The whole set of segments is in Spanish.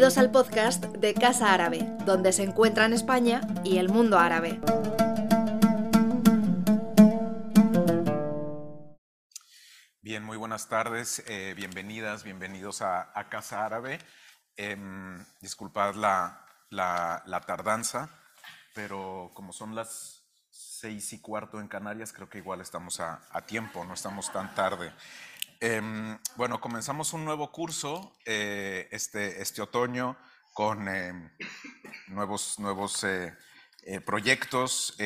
Bienvenidos al podcast de Casa Árabe, donde se encuentran España y el mundo árabe. Bien, muy buenas tardes, eh, bienvenidas, bienvenidos a, Casa Árabe. Em, disculpad la, tardanza, pero como son las seis y cuarto en Canarias, creo que igual estamos a, a tiempo, no estamos tan tarde. Em, bueno, comenzamos un nuevo curso eh, este, este otoño con em, nuevos, nuevos eh, eh, proyectos,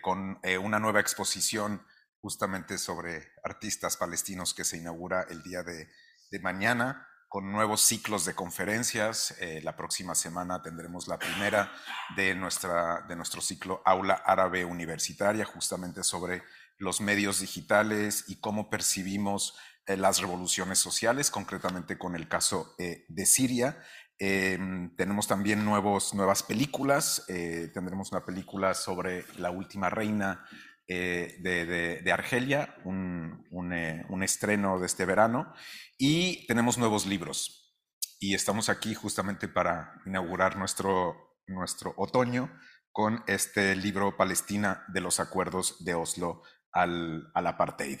con una nueva exposición justamente sobre artistas palestinos que se inaugura el día de, mañana, con nuevos ciclos de conferencias. la próxima semana tendremos la primera de, nuestra, de nuestro ciclo Aula Árabe Universitaria, justamente sobre los medios digitales y cómo percibimos eh, las revoluciones sociales, concretamente con el caso eh, de Siria. Em, tenemos también nuevos, nuevas películas. Eh, tendremos una película sobre la última reina de, Argelia, un, un, estreno de este verano. Y tenemos nuevos libros. Y estamos aquí justamente para inaugurar nuestro, nuestro otoño con este libro Palestina de los acuerdos de Oslo al, al apartheid.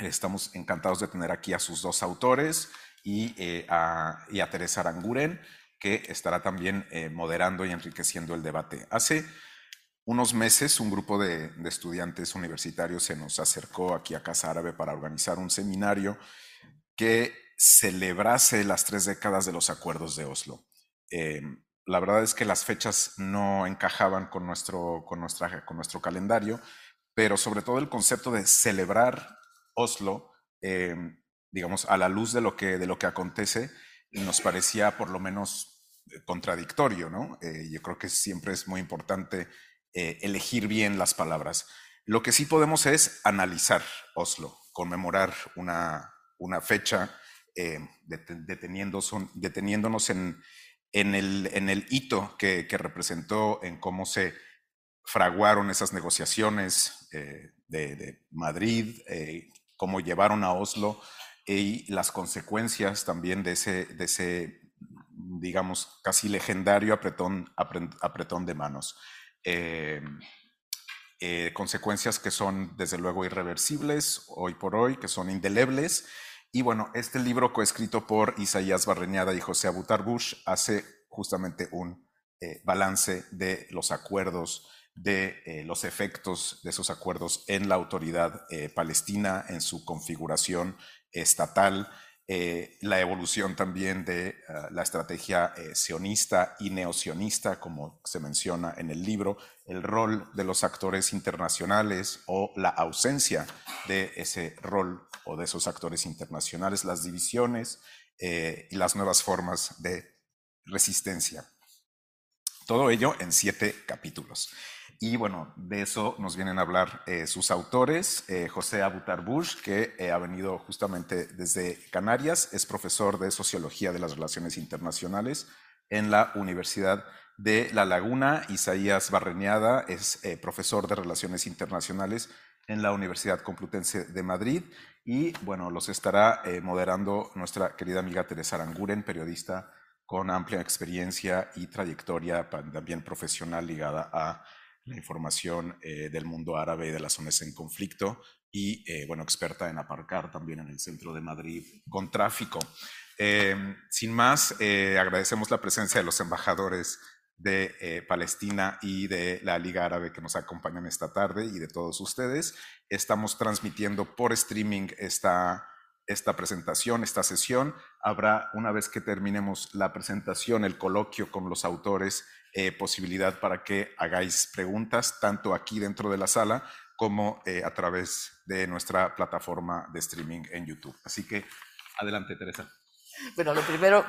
Estamos encantados de tener aquí a sus dos autores y, eh, a, Teresa Aranguren, que estará también eh, moderando y enriqueciendo el debate. Hace unos meses un grupo de, estudiantes universitarios se nos acercó aquí a Casa Árabe para organizar un seminario que celebrase las tres décadas de los acuerdos de Oslo. Em, la verdad es que las fechas no encajaban con nuestro, con, nuestra, con nuestro calendario, pero sobre todo el concepto de celebrar Oslo, em, digamos, a la luz de lo que, de lo que acontece, nos parecía por lo menos eh, contradictorio, ¿no? Eh, yo creo que siempre es muy importante eh, elegir bien las palabras. Lo que sí podemos es analizar Oslo, conmemorar una, una fecha, deteniéndonos en, en, el, en, el, hito que, que, representó en cómo se fraguaron esas negociaciones de, Madrid, cómo llevaron a Oslo y las consecuencias también de ese, de ese digamos, casi legendario apretón, apretón de manos. Eh, eh, consecuencias que son desde luego irreversibles hoy por hoy, que son indelebles. Y bueno, este libro coescrito por Isaías Barreñada y José Abutar Bush hace justamente un eh, balance de los acuerdos de eh, los efectos de esos acuerdos en la autoridad eh, palestina, en su configuración estatal, eh, la evolución también de ah, la estrategia sionista y neosionista, como se menciona en el libro, el rol de los actores internacionales o la ausencia de ese rol o de esos actores internacionales, las divisiones y las nuevas formas de resistencia. Todo ello en siete capítulos. Y bueno, de eso nos vienen a hablar eh, sus autores, eh, José Abutar Bush, que eh, ha venido justamente desde Canarias, es profesor de Sociología de las Relaciones Internacionales en la Universidad de La Laguna. Isaías Barreñada es profesor de Relaciones Internacionales en la Universidad Complutense de Madrid. Y bueno, los estará moderando nuestra querida amiga Teresa Aranguren, periodista con amplia experiencia y trayectoria también profesional ligada a la información eh, del mundo árabe y de las zonas en conflicto y, eh, bueno, experta en aparcar también en el centro de Madrid con tráfico. Em, sin más, eh, agradecemos la presencia de los embajadores de Palestina y de la Liga Árabe que nos acompañan esta tarde y de todos ustedes. Estamos transmitiendo por streaming esta, esta presentación, esta sesión. Habrá, una vez que terminemos la presentación, el coloquio con los autores eh, posibilidad para que hagáis preguntas tanto aquí dentro de la sala como eh, a través de nuestra plataforma de streaming en YouTube. Así que adelante, Teresa. Bueno, lo primero,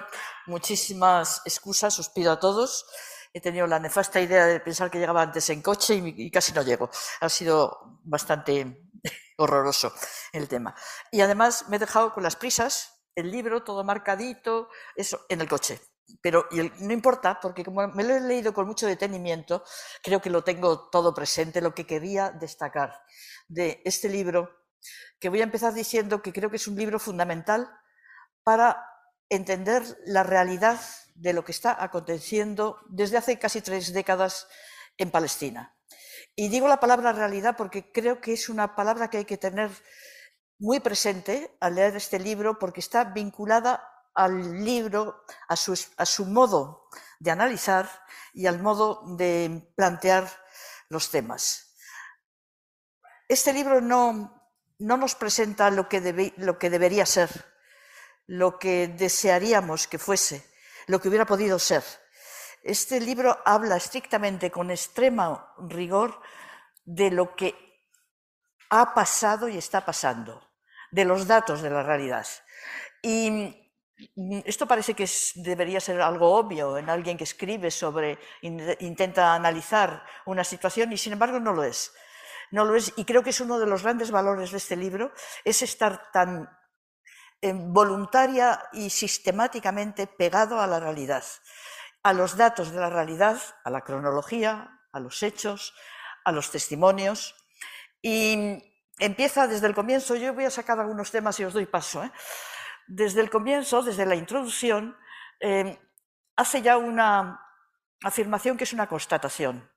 muchísimas excusas os pido a todos. He tenido la nefasta idea de pensar que llegaba antes en coche y, y casi no llego. Ha sido bastante horroroso el tema. Y además me he dejado con las prisas, el libro todo marcadito, eso, en el coche pero no importa, porque como me lo he leído con mucho detenimiento, creo que lo tengo todo presente, lo que quería destacar de este libro, que voy a empezar diciendo que creo que es un libro fundamental para entender la realidad de lo que está aconteciendo desde hace casi tres décadas en Palestina. Y digo la palabra realidad porque creo que es una palabra que hay que tener muy presente al leer este libro porque está vinculada al libro, a su, a su modo de analizar y al modo de plantear los temas. Este libro no, no nos presenta lo que, lo que debería ser, lo que desearíamos que fuese, lo que hubiera podido ser. Este libro habla estrictamente, con extrema rigor, de lo que ha pasado y está pasando, de los datos de la realidad. Y esto parece que debería ser algo obvio en alguien que escribe sobre, intenta analizar una situación y sin embargo no lo es. No lo es y creo que es uno de los grandes valores de este libro, es estar tan eh, voluntaria y sistemáticamente pegado a la realidad, a los datos de la realidad, a la cronología, a los hechos, a los testimonios. Y empieza desde el comienzo, yo voy a sacar algunos temas y os doy paso. ¿eh? Desde el comienzo, desde la introducción, eh, hace ya una afirmación que es una constatación.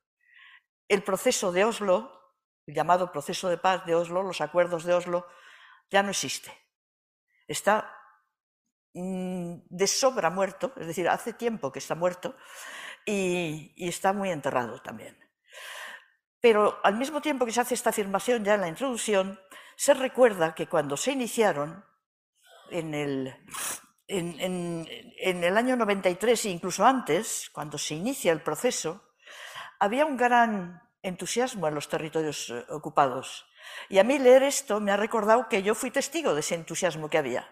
El proceso de Oslo, llamado proceso de paz de Oslo, los acuerdos de Oslo, ya no existe. Está de sobra muerto, es decir, hace tiempo que está muerto y está muy enterrado también. Pero al mismo tiempo que se hace esta afirmación ya en la introducción, se recuerda que cuando se iniciaron, en el, en, el año 93 e incluso antes, cuando se inicia el proceso, había un gran entusiasmo en los territorios eh, ocupados. Y a mí leer esto me ha recordado que yo fui testigo de ese entusiasmo que había.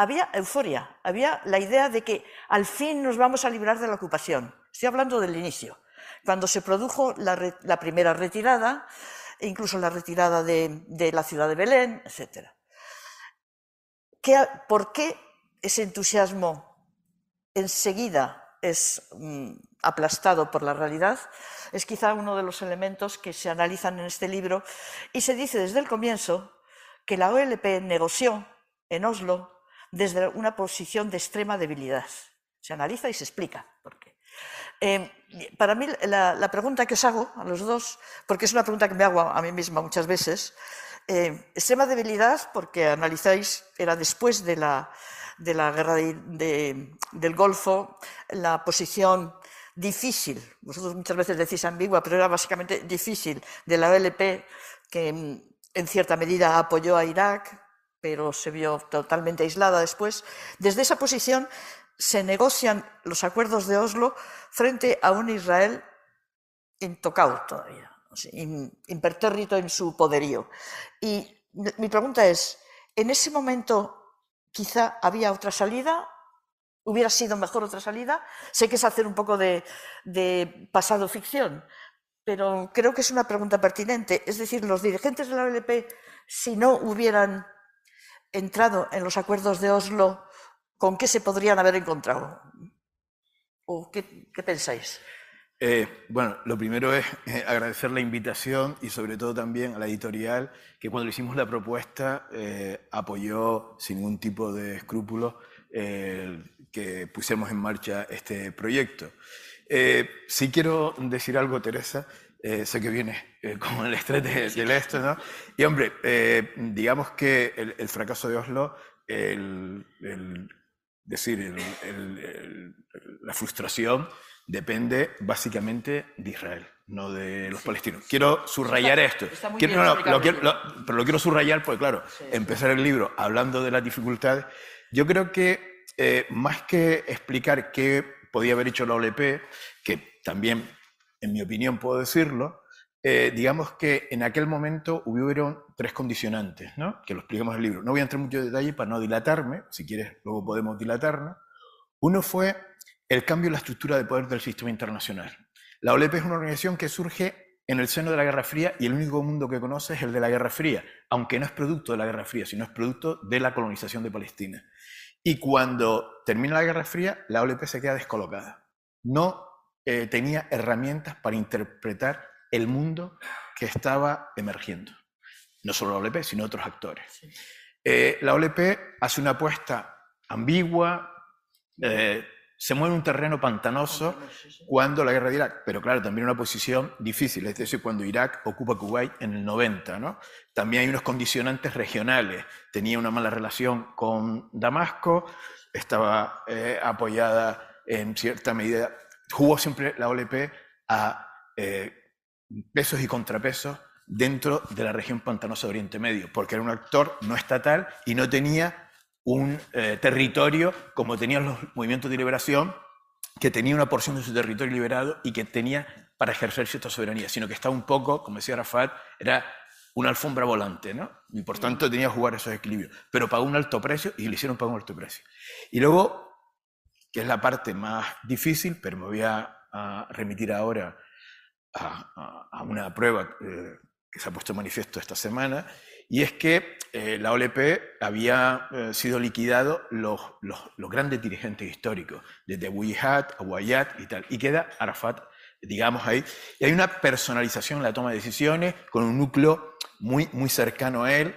Había euforia, había la idea de que al fin nos vamos a librar de la ocupación. Estoy hablando del inicio cuando se produjo la, primera retirada, incluso la retirada de, la ciudad de Belén, etc. ¿Por qué ese entusiasmo enseguida es mm, aplastado por la realidad? Es quizá uno de los elementos que se analizan en este libro y se dice desde el comienzo que la OLP negoció en Oslo desde una posición de extrema debilidad. Se analiza y se explica por qué. Em, para mí, la, pregunta que os hago a los dos, porque es una pregunta que me hago a, mí misma muchas veces, eh, extrema debilidad, porque analizáis, era después de la, de la guerra del Golfo, la posición difícil, vosotros muchas veces decís ambigua, pero era básicamente difícil, de la OLP, que en cierta medida apoyó a Irak, pero se vio totalmente aislada después. Desde esa posición se negocian los acuerdos de Oslo frente a un Israel intocado todavía, impertérrito en su poderío. Y mi pregunta es, ¿en ese momento quizá había otra salida? ¿Hubiera sido mejor otra salida? Sé que es hacer un poco de, pasado ficción, pero creo que es una pregunta pertinente. Es decir, los dirigentes de la OLP, si no hubieran entrado en los acuerdos de Oslo, ¿con qué se podrían haber encontrado? ¿O qué, pensáis? Eh, bueno, lo primero es eh, agradecer la invitación y sobre todo también a la editorial que cuando le hicimos la propuesta eh, apoyó sin ningún tipo de escrúpulos que pusiéramos en marcha este proyecto. sí quiero decir algo, Teresa, sé que viene como el estrés de, esto, ¿no? Y hombre, digamos que el, fracaso de Oslo, el, decir, la frustración depende básicamente de Israel, no de los palestinos. Quiero subrayar esto. Quiero, pero lo quiero subrayar porque, claro, empezar el libro hablando de las dificultades, yo creo que eh, más que explicar qué podía haber hecho la OLP, que también, en mi opinión, puedo decirlo, eh, digamos que en aquel momento hubieron tres condicionantes, ¿no? que lo explicamos en el libro. No voy a entrar en mucho detalle para no dilatarme, si quieres luego podemos dilatarnos. Uno fue el cambio en la estructura de poder del sistema internacional. La OLP es una organización que surge en el seno de la Guerra Fría y el único mundo que conoce es el de la Guerra Fría, aunque no es producto de la Guerra Fría, sino es producto de la colonización de Palestina. Y cuando termina la Guerra Fría, la OLP se queda descolocada. No eh, tenía herramientas para interpretar el mundo que estaba emergiendo. No solo la OLP, sino otros actores. Eh, la OLP hace una apuesta ambigua, eh, se mueve un terreno pantanoso cuando la guerra de Irak, pero claro, también una posición difícil, es decir, cuando Irak ocupa Kuwait en el 90, ¿no? También hay unos condicionantes regionales, tenía una mala relación con Damasco, estaba eh, apoyada en cierta medida, jugó siempre la OLP a eh, pesos y contrapesos dentro de la región pantanosa de Oriente Medio, porque era un actor no estatal y no tenía un eh, territorio como tenían los movimientos de liberación, que tenía una porción de su territorio liberado y que tenía para ejercer cierta soberanía, sino que estaba un poco, como decía Rafat, era una alfombra volante, ¿no? Y por tanto tenía que jugar esos equilibrios. Pero pagó un alto precio y le hicieron pagar un alto precio. Y luego, que es la parte más difícil, pero me voy a, remitir ahora a, una prueba eh, que se ha puesto manifiesto esta semana, y es que eh, la OLP había eh, sido liquidado los, los, grandes dirigentes históricos, desde Wihat a Wayat y tal, y queda Arafat, digamos ahí, y hay una personalización en la toma de decisiones con un núcleo muy, muy cercano a él,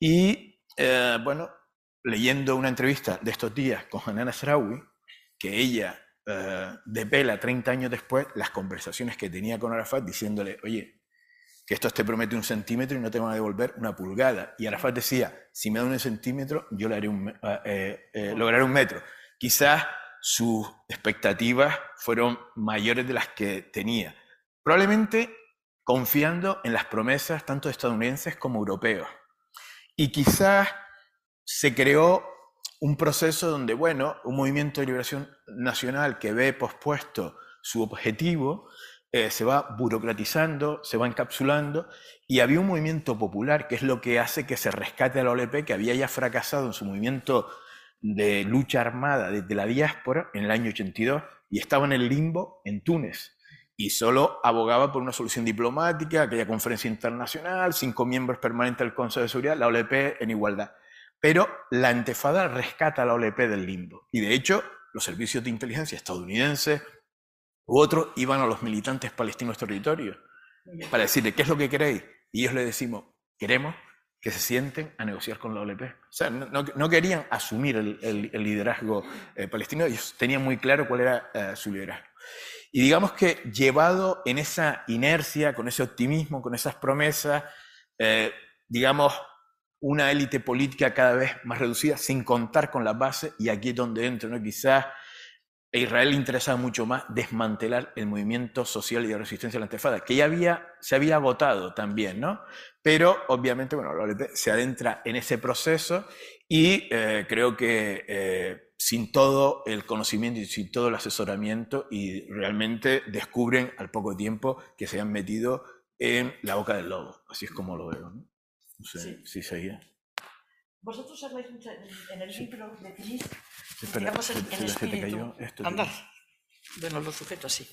y eh, bueno, leyendo una entrevista de estos días con Hanan Asraoui, que ella devela 30 años después las conversaciones que tenía con Arafat diciéndole, oye, que esto te promete un centímetro y no te van a devolver una pulgada. Y Arafat decía, si me da un centímetro, yo le haré un, eh, eh, lograré un metro. Quizás sus expectativas fueron mayores de las que tenía. Probablemente confiando en las promesas tanto estadounidenses como europeos. Y quizás se creó un proceso donde, bueno, un movimiento de liberación nacional que ve pospuesto su objetivo, eh, se va burocratizando, se va encapsulando, y había un movimiento popular, que es lo que hace que se rescate a la OLP, que había ya fracasado en su movimiento de lucha armada desde la diáspora en el año 82, y estaba en el limbo en Túnez, y solo abogaba por una solución diplomática, aquella conferencia internacional, cinco miembros permanentes del Consejo de Seguridad, la OLP en igualdad. Pero la antefada rescata a la OLP del limbo. Y de hecho, los servicios de inteligencia estadounidenses, u otros iban a los militantes palestinos territorios para decirle, ¿qué es lo que queréis? Y ellos le decimos, queremos que se sienten a negociar con la OLP. O sea, no, querían asumir el, liderazgo eh, palestino, ellos tenían muy claro cuál era eh, su liderazgo. Y digamos que llevado en esa inercia, con ese optimismo, con esas promesas, eh, digamos, una élite política cada vez más reducida, sin contar con la base, y aquí es donde entro, ¿no? quizás a Israel le interesaba mucho más desmantelar el movimiento social y de resistencia a la antefada, que ya había, se había agotado también, ¿no? Pero obviamente, bueno, se adentra en ese proceso y eh, creo que eh, sin todo el conocimiento y sin todo el asesoramiento, y realmente descubren al poco tiempo que se han metido en la boca del lobo. Así es como lo veo. No sé si seguía. Vosotros habláis mucho en el libro, definís digamos, el, el espíritu. Andar. Bueno, lo sujeto así.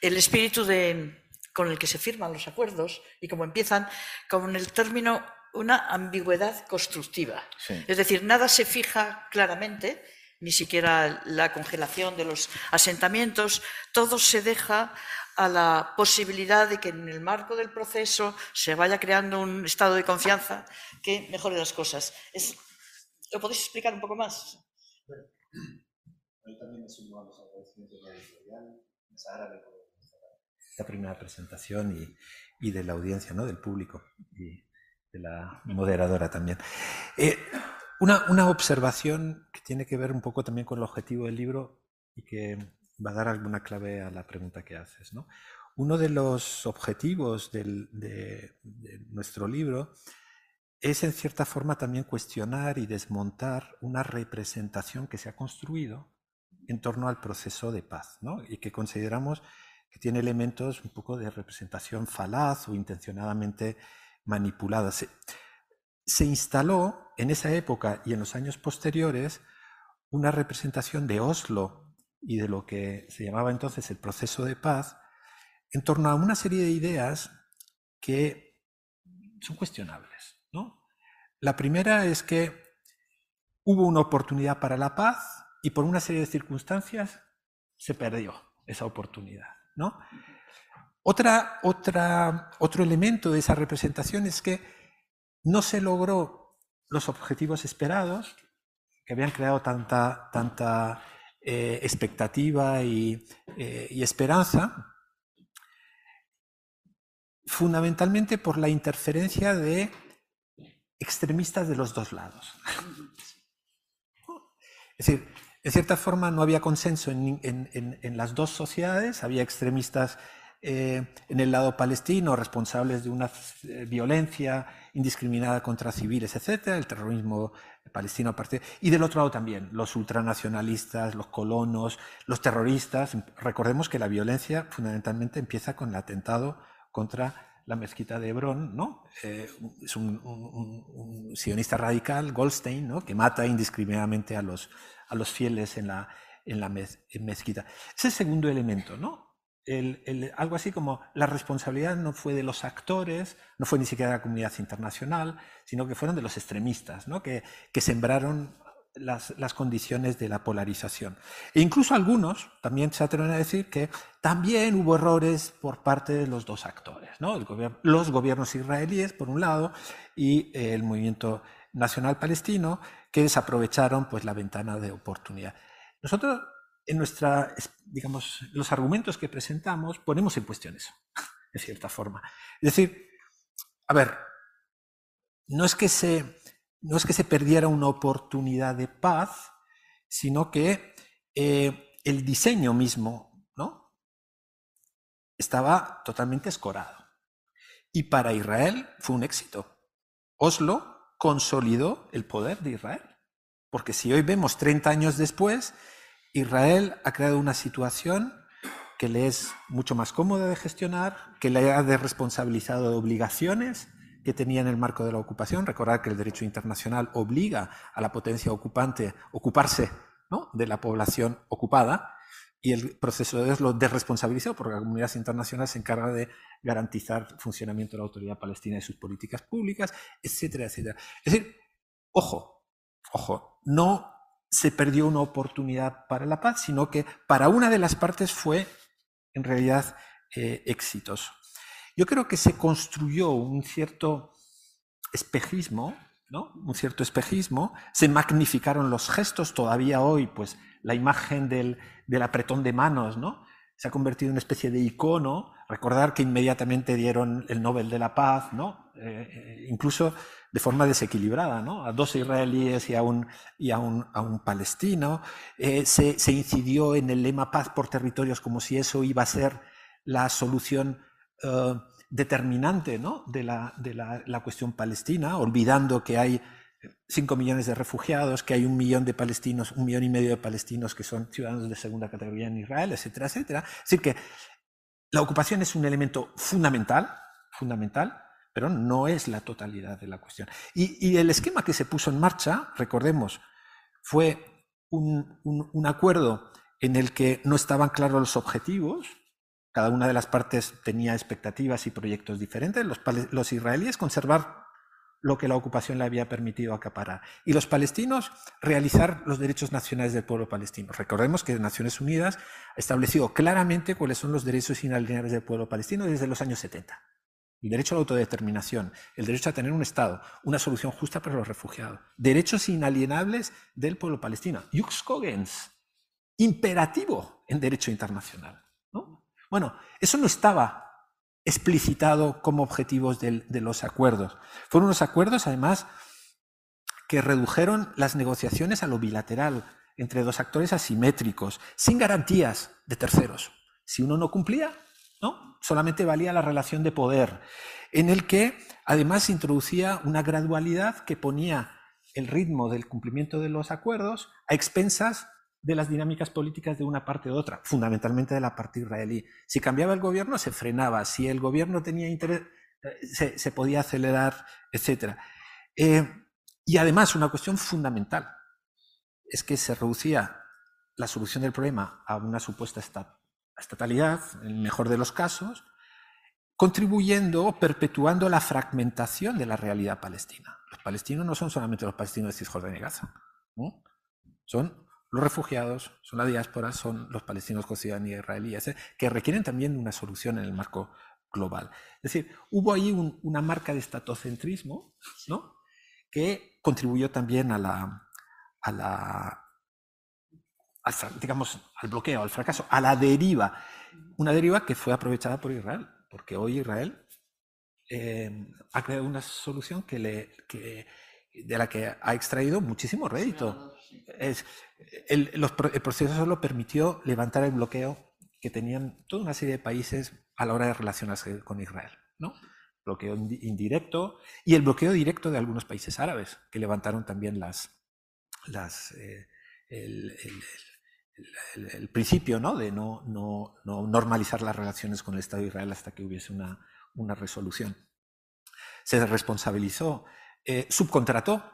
El espíritu de, con el que se firman los acuerdos y como empiezan con el término una ambigüedad constructiva. Es decir, nada se fija claramente, ni siquiera la congelación de los asentamientos, todo se deja a la posibilidad de que en el marco del proceso se vaya creando un estado de confianza que mejore las cosas. ¿Lo podéis explicar un poco más? también me sumo a los agradecimientos de la editorial, la primera presentación y, y, de la audiencia, ¿no? del público y de la moderadora también. Eh, una, una, observación que tiene que ver un poco también con el objetivo del libro y que va a dar alguna clave a la pregunta que haces. ¿no? Uno de los objetivos de, nuestro libro es en cierta forma también cuestionar y desmontar una representación que se ha construido en torno al proceso de paz, ¿no? y que consideramos que tiene elementos un poco de representación falaz o intencionadamente manipulada. Se instaló en esa época y en los años posteriores una representación de Oslo y de lo que se llamaba entonces el proceso de paz en torno a una serie de ideas que son cuestionables. La primera es que hubo una oportunidad para la paz y por una serie de circunstancias se perdió esa oportunidad. ¿no? Otra, otra, otro elemento de esa representación es que no se logró los objetivos esperados, que habían creado tanta, tanta eh, expectativa y, eh, y esperanza, fundamentalmente por la interferencia de extremistas de los dos lados. Es decir, en cierta forma no había consenso en, las dos sociedades, había extremistas eh, en el lado palestino responsables de una violencia indiscriminada contra civiles, etcétera, el terrorismo palestino y del otro lado también los ultranacionalistas, los colonos, los terroristas. Recordemos que la violencia fundamentalmente empieza con el atentado contra la mezquita de Hebrón, ¿no? Eh, es un, un, sionista radical, Goldstein, ¿no? que mata indiscriminadamente a los, a los fieles en la, en la mez, en mezquita. Ese segundo elemento, ¿no? Algo así como la responsabilidad no fue de los actores, no fue ni siquiera de la comunidad internacional, sino que fueron de los extremistas, que, sembraron las, condiciones de la polarización. E incluso algunos también se atreven a decir que también hubo errores por parte de los dos actores, los gobiernos israelíes, por un lado, y el movimiento nacional palestino, que desaprovecharon pues, la ventana de oportunidad. Nosotros, en nuestra, digamos, los argumentos que presentamos, ponemos en cuestión eso, de cierta forma. Es decir, a ver, no es que se no es que se perdiera una oportunidad de paz, sino que eh, el diseño mismo ¿no? estaba totalmente escorado. Y para Israel fue un éxito. Oslo consolidó el poder de Israel. Porque si hoy vemos 30 años después, Israel ha creado una situación que le es mucho más cómoda de gestionar, que le ha desresponsabilizado de obligaciones, que tenía en el marco de la ocupación. Recordar que el derecho internacional obliga a la potencia ocupante a ocuparse de la población ocupada y el proceso de lo desresponsabilizó porque la comunidad internacional se encarga de garantizar el funcionamiento de la autoridad palestina y sus políticas públicas, etcétera, etcétera. Es decir, ojo, ojo, no se perdió una oportunidad para la paz, sino que para una de las partes fue en realidad eh, exitoso. Yo creo que se construyó un cierto espejismo, ¿no? Un cierto espejismo, se magnificaron los gestos, todavía hoy, pues la imagen del, apretón de manos, ¿no? Se ha convertido en una especie de icono. Recordar que inmediatamente dieron el Nobel de la Paz, ¿no? Eh, incluso de forma desequilibrada, ¿no? A dos israelíes y a un, y a un, a un palestino. Eh, se, se incidió en el lema paz por territorios como si eso iba a ser la solución uh, determinante ¿no? de, la, de la, la, cuestión palestina, olvidando que hay 5 millones de refugiados, que hay un millón de palestinos, un millón y medio de palestinos que son ciudadanos de segunda categoría en Israel, etcétera, etcétera. Es decir, que la ocupación es un elemento fundamental, fundamental, pero no es la totalidad de la cuestión. Y, el esquema que se puso en marcha, recordemos, fue un, acuerdo en el que no estaban claros los objetivos, cada una de las partes tenía expectativas y proyectos diferentes. Los, los, israelíes conservar lo que la ocupación le había permitido acaparar. Y los palestinos realizar los derechos nacionales del pueblo palestino. Recordemos que Naciones Unidas ha establecido claramente cuáles son los derechos inalienables del pueblo palestino desde los años 70. El derecho a la autodeterminación, el derecho a tener un Estado, una solución justa para los refugiados, derechos inalienables del pueblo palestino. Jux cogens, imperativo en derecho internacional. Bueno, eso no estaba explicitado como objetivos de, los acuerdos. Fueron unos acuerdos, además, que redujeron las negociaciones a lo bilateral entre dos actores asimétricos, sin garantías de terceros. Si uno no cumplía, ¿no? solamente valía la relación de poder, en el que además introducía una gradualidad que ponía el ritmo del cumplimiento de los acuerdos a expensas de las dinámicas políticas de una parte u otra, fundamentalmente de la parte israelí. Si cambiaba el gobierno, se frenaba. Si el gobierno tenía interés, se, se podía acelerar, etc. Eh, y además, una cuestión fundamental es que se reducía la solución del problema a una supuesta estatalidad, en el mejor de los casos, contribuyendo, perpetuando la fragmentación de la realidad palestina. Los palestinos no son solamente los palestinos de Cisjordania y Gaza, son los refugiados, son la diáspora, son los palestinos con ciudadanía israelí, que requieren también una solución en el marco global. Es decir, hubo ahí un, una marca de estatocentrismo ¿no? que contribuyó también a la, a la, digamos, al bloqueo, al fracaso, a la deriva. Una deriva que fue aprovechada por Israel, porque hoy Israel eh, ha creado una solución que le, que, de la que ha extraído muchísimo rédito. Es, el, los, el proceso solo permitió levantar el bloqueo que tenían toda una serie de países a la hora de relacionarse con Israel. ¿no? Bloqueo indirecto y el bloqueo directo de algunos países árabes, que levantaron también las, las, eh, el, el, el, principio ¿no? de no, no, no, normalizar las relaciones con el Estado de Israel hasta que hubiese una, una resolución. Se responsabilizó, eh, subcontrató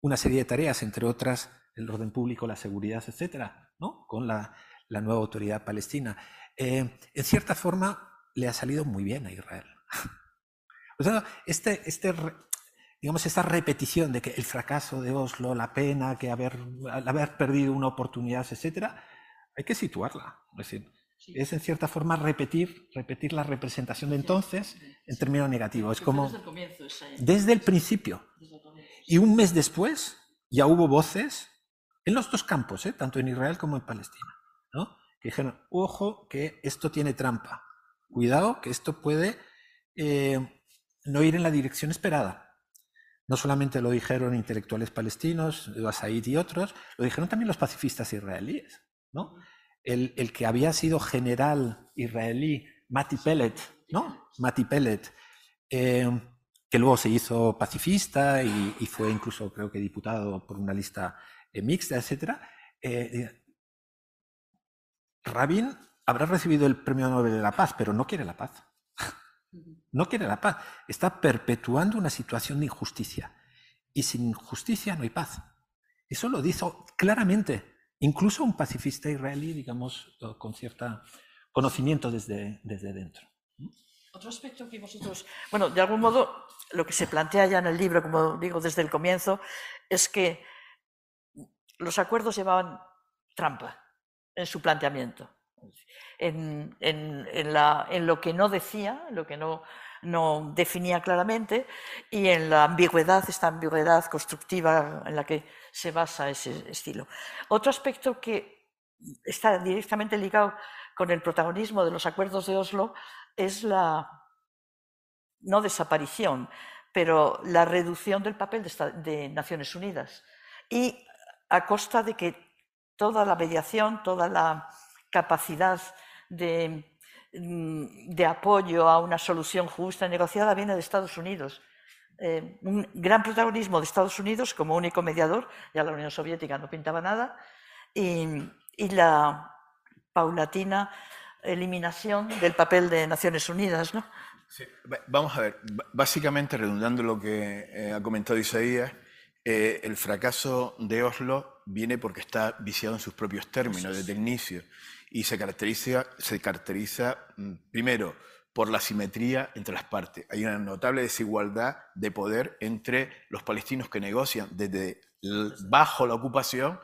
una serie de tareas, entre otras el orden público, la seguridad, etcétera, ¿no? con la, la nueva autoridad palestina. Eh, en cierta forma, le ha salido muy bien a Israel. o sea, este, este, digamos, esta repetición de que el fracaso de Oslo, la pena, que haber, haber perdido una oportunidad, etcétera, hay que situarla. Es decir, es en cierta forma repetir, repetir la representación de entonces en términos negativos. Es como desde el, comienzo, desde el principio. Y un mes después ya hubo voces en los dos campos, ¿eh? tanto en Israel como en Palestina, ¿no? que dijeron, ojo, que esto tiene trampa. Cuidado, que esto puede eh, no ir en la dirección esperada. No solamente lo dijeron intelectuales palestinos, Said y otros, lo dijeron también los pacifistas israelíes. ¿no? El, que había sido general israelí, Mati Pellet, ¿no? Mati Pellet, eh, que luego se hizo pacifista y, y, fue incluso, creo que, diputado por una lista eh, mixta, etc. Eh, Rabin habrá recibido el Premio Nobel de la Paz, pero no quiere la paz. No quiere la paz. Está perpetuando una situación de injusticia. Y sin justicia no hay paz. Eso lo dijo claramente, incluso un pacifista israelí, digamos, con cierto conocimiento desde, desde dentro. Otro aspecto que vosotros, bueno, de algún modo, lo que se plantea ya en el libro, como digo desde el comienzo, es que los acuerdos llevaban trampa en su planteamiento en, en, en, la, en, lo que no decía, lo que no, no definía claramente, y en la ambigüedad, esta ambigüedad constructiva en la que se basa ese estilo. Otro aspecto que está directamente ligado con el protagonismo de los acuerdos de Oslo es la, no desaparición, pero la reducción del papel de, de Naciones Unidas. Y a costa de que toda la mediación, toda la capacidad de, mm, de, apoyo a una solución justa y negociada viene de Estados Unidos. Eh, un gran protagonismo de Estados Unidos como único mediador, ya la Unión Soviética no pintaba nada, y, y la paulatina eliminación del papel de Naciones Unidas. ¿no? Sí. Vamos a ver, básicamente redundando lo que eh, ha comentado Isaías, eh, el fracaso de Oslo viene porque está viciado en sus propios términos desde el inicio y se caracteriza, mm, primero por la simetría entre las partes. Hay una notable desigualdad de poder entre los palestinos que negocian desde bajo la ocupación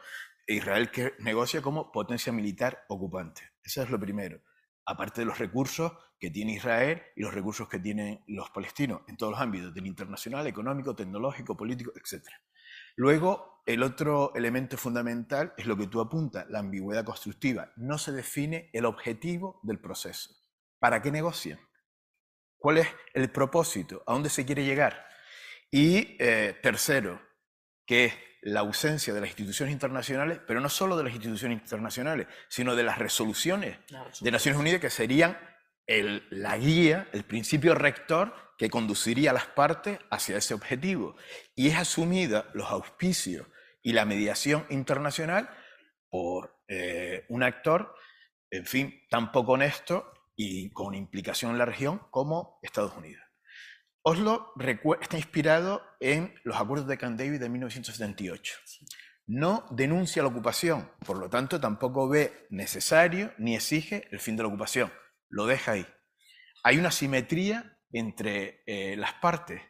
e Israel que negocia como potencia militar ocupante. Eso es lo primero. Aparte de los recursos que tiene Israel y los recursos que tienen los palestinos en todos los ámbitos, del internacional, económico, tecnológico, político, etc. Luego, el otro elemento fundamental es lo que tú apuntas, la ambigüedad constructiva. No se define el objetivo del proceso. ¿Para qué negocian? ¿Cuál es el propósito? ¿A dónde se quiere llegar? Y eh, tercero, que es la ausencia de las instituciones internacionales, pero no solo de las instituciones internacionales, sino de las resoluciones de Naciones Unidas que serían el, la guía, el principio rector que conduciría a las partes hacia ese objetivo. Y es asumida los auspicios y la mediación internacional por eh, un actor, en fin, tan poco honesto y con implicación en la región como Estados Unidos. Oslo está inspirado en los acuerdos de Camp David de 1978. No denuncia la ocupación, por lo tanto tampoco ve necesario ni exige el fin de la ocupación. Lo deja ahí. Hay una simetría entre eh, las partes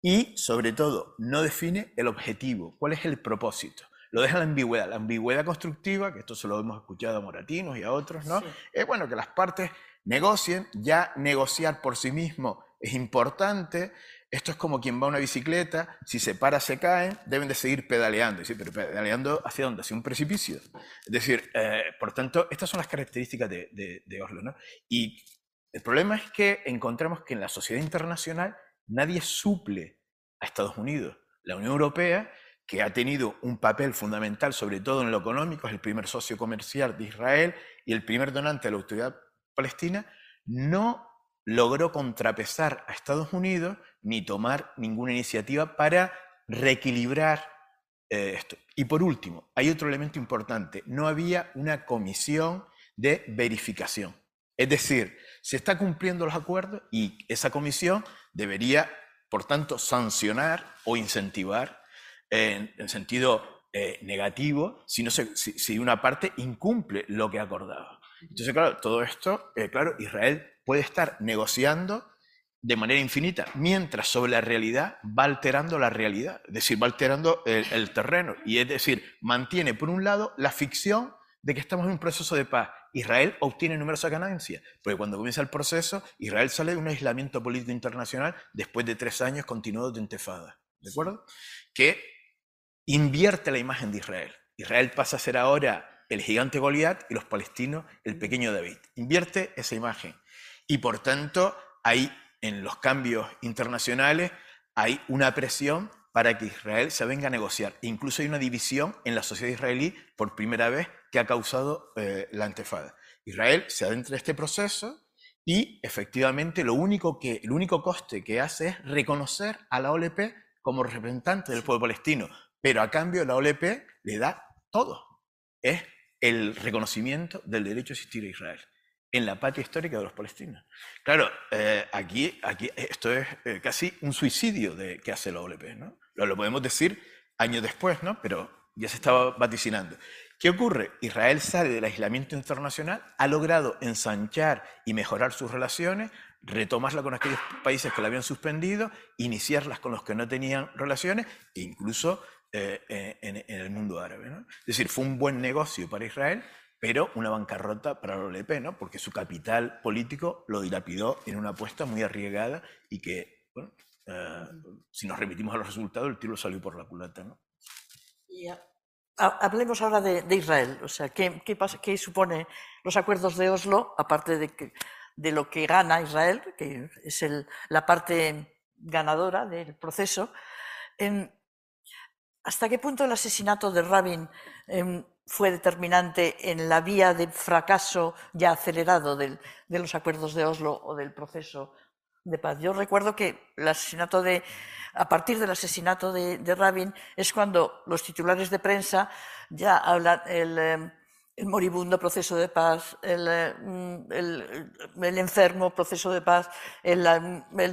y, sobre todo, no define el objetivo, cuál es el propósito. Lo deja la ambigüedad. La ambigüedad constructiva, que esto se lo hemos escuchado a Moratinos y a otros, ¿no? Es bueno que las partes negocien, ya negociar por sí mismo es importante, esto es como quien va a una bicicleta, si se para se caen, deben de seguir pedaleando. Sí, pero pedaleando hacia dónde? Hacia un precipicio. Es decir, eh, por tanto, estas son las características de, de Oslo. ¿no? Y el problema es que encontramos que en la sociedad internacional nadie suple a Estados Unidos. La Unión Europea, que ha tenido un papel fundamental, sobre todo en lo económico, es el primer socio comercial de Israel y el primer donante de la autoridad palestina, no logró contrapesar a Estados Unidos ni tomar ninguna iniciativa para reequilibrar eh, esto. Y por último, hay otro elemento importante, no había una comisión de verificación. Es decir, se está cumpliendo los acuerdos y esa comisión debería, por tanto, sancionar o incentivar en, sentido eh, negativo si, una parte incumple lo que ha acordado. Entonces, claro, todo esto, eh, claro, Israel puede estar negociando de manera infinita, mientras sobre la realidad va alterando la realidad, es decir, va alterando el, terreno, y es decir, mantiene por un lado la ficción de que estamos en un proceso de paz. Israel obtiene numerosas ganancias, porque cuando comienza el proceso, Israel sale de un aislamiento político internacional después de tres años continuados de entefada, ¿de acuerdo? Que invierte la imagen de Israel. Israel pasa a ser ahora el gigante Goliat y los palestinos el pequeño David. Invierte esa imagen. Y por tanto, hay en los cambios internacionales, hay una presión para que Israel se venga a negociar. Incluso hay una división en la sociedad israelí por primera vez que ha causado eh, la antefada. Israel se adentra en este proceso y efectivamente lo único que, el único coste que hace es reconocer a la OLP como representante del pueblo palestino, pero a cambio la OLP le da todo. Es el reconocimiento del derecho a existir a Israel en la patria histórica de los palestinos. Claro, eh, aquí, aquí esto es eh, casi un suicidio de, que hace la OLP, ¿no? Lo, lo, podemos decir años después, ¿no? Pero ya se estaba vaticinando. ¿Qué ocurre? Israel sale del aislamiento internacional, ha logrado ensanchar y mejorar sus relaciones, retomarla con aquellos países que la habían suspendido, iniciarlas con los que no tenían relaciones e incluso eh, en, en, el mundo árabe. ¿no? Es decir, fue un buen negocio para Israel pero una bancarrota para la OLP, ¿no? porque su capital político lo dilapidó en una apuesta muy arriesgada y que, bueno, eh, si nos remitimos a los resultados, el tiro salió por la culata. ¿no? hablemos ahora de, Israel, o sea, ¿qué, qué, pasa, ¿qué, supone los acuerdos de Oslo, aparte de, que, de lo que gana Israel, que es el, la parte ganadora del proceso? ¿Hasta qué punto el asesinato de Rabin em, fue determinante en la vía de fracaso ya acelerado de los acuerdos de Oslo o del proceso de paz. Yo recuerdo que el asesinato de, a partir del asesinato de, Rabin es cuando los titulares de prensa ya hablan el, em, el moribundo proceso de paz, eh, mm, el, enfermo proceso de paz, el,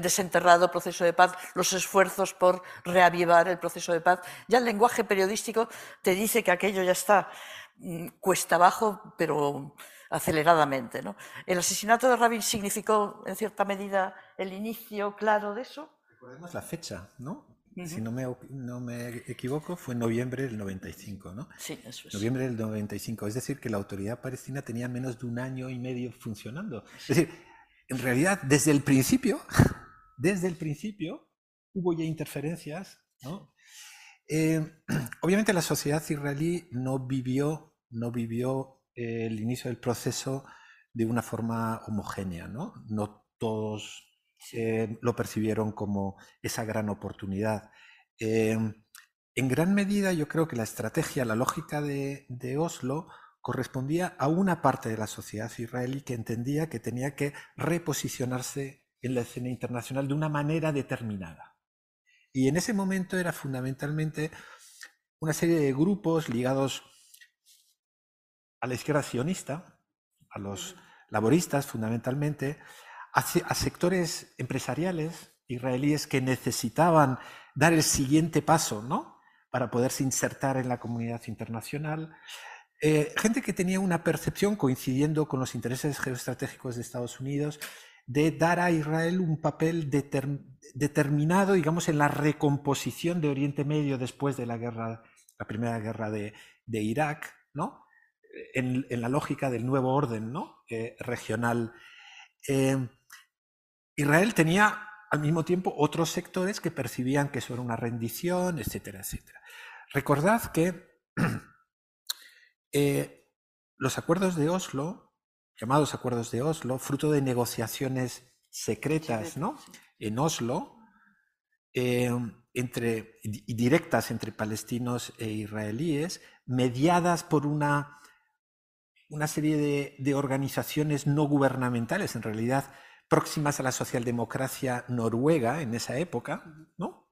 desenterrado proceso de paz, los esfuerzos por reavivar el proceso de paz. Ya el lenguaje periodístico te dice que aquello ya está mm, cuesta abajo, pero aceleradamente. ¿no? El asesinato de Rabin significó, en cierta medida, el inicio claro de eso. Recordemos la fecha, ¿no? Si no me, no me equivoco, fue en noviembre del 95, ¿no? Sí, eso es. Noviembre del 95. Es decir, que la autoridad palestina tenía menos de un año y medio funcionando. Es decir, en realidad, desde el principio, desde el principio, hubo ya interferencias, ¿no? Eh, obviamente la sociedad israelí no vivió, no vivió el inicio del proceso de una forma homogénea, ¿no? No todos eh, lo percibieron como esa gran oportunidad. Em, en gran medida yo creo que la estrategia, la lógica de, Oslo correspondía a una parte de la sociedad israelí que entendía que tenía que reposicionarse en la escena internacional de una manera determinada. Y en ese momento era fundamentalmente una serie de grupos ligados a la izquierda sionista, a los laboristas fundamentalmente, a, sectores empresariales israelíes que necesitaban dar el siguiente paso, ¿no? Para poderse insertar en la comunidad internacional. Eh, gente que tenía una percepción coincidiendo con los intereses geoestratégicos de Estados Unidos de dar a Israel un papel determinado, digamos, en la recomposición de Oriente Medio después de la guerra, la primera guerra de, Irak, ¿no? En, la lógica del nuevo orden, ¿no? Eh, regional. Eh, Israel tenía al mismo tiempo otros sectores que percibían que eso era una rendición, etcétera, etcétera. Recordad que eh, los acuerdos de Oslo, llamados acuerdos de Oslo, fruto de negociaciones secretas ¿no? en Oslo, entre, directas entre palestinos e israelíes, mediadas por una, una serie de, de organizaciones no gubernamentales, en realidad próximas a la socialdemocracia noruega en esa época, ¿no?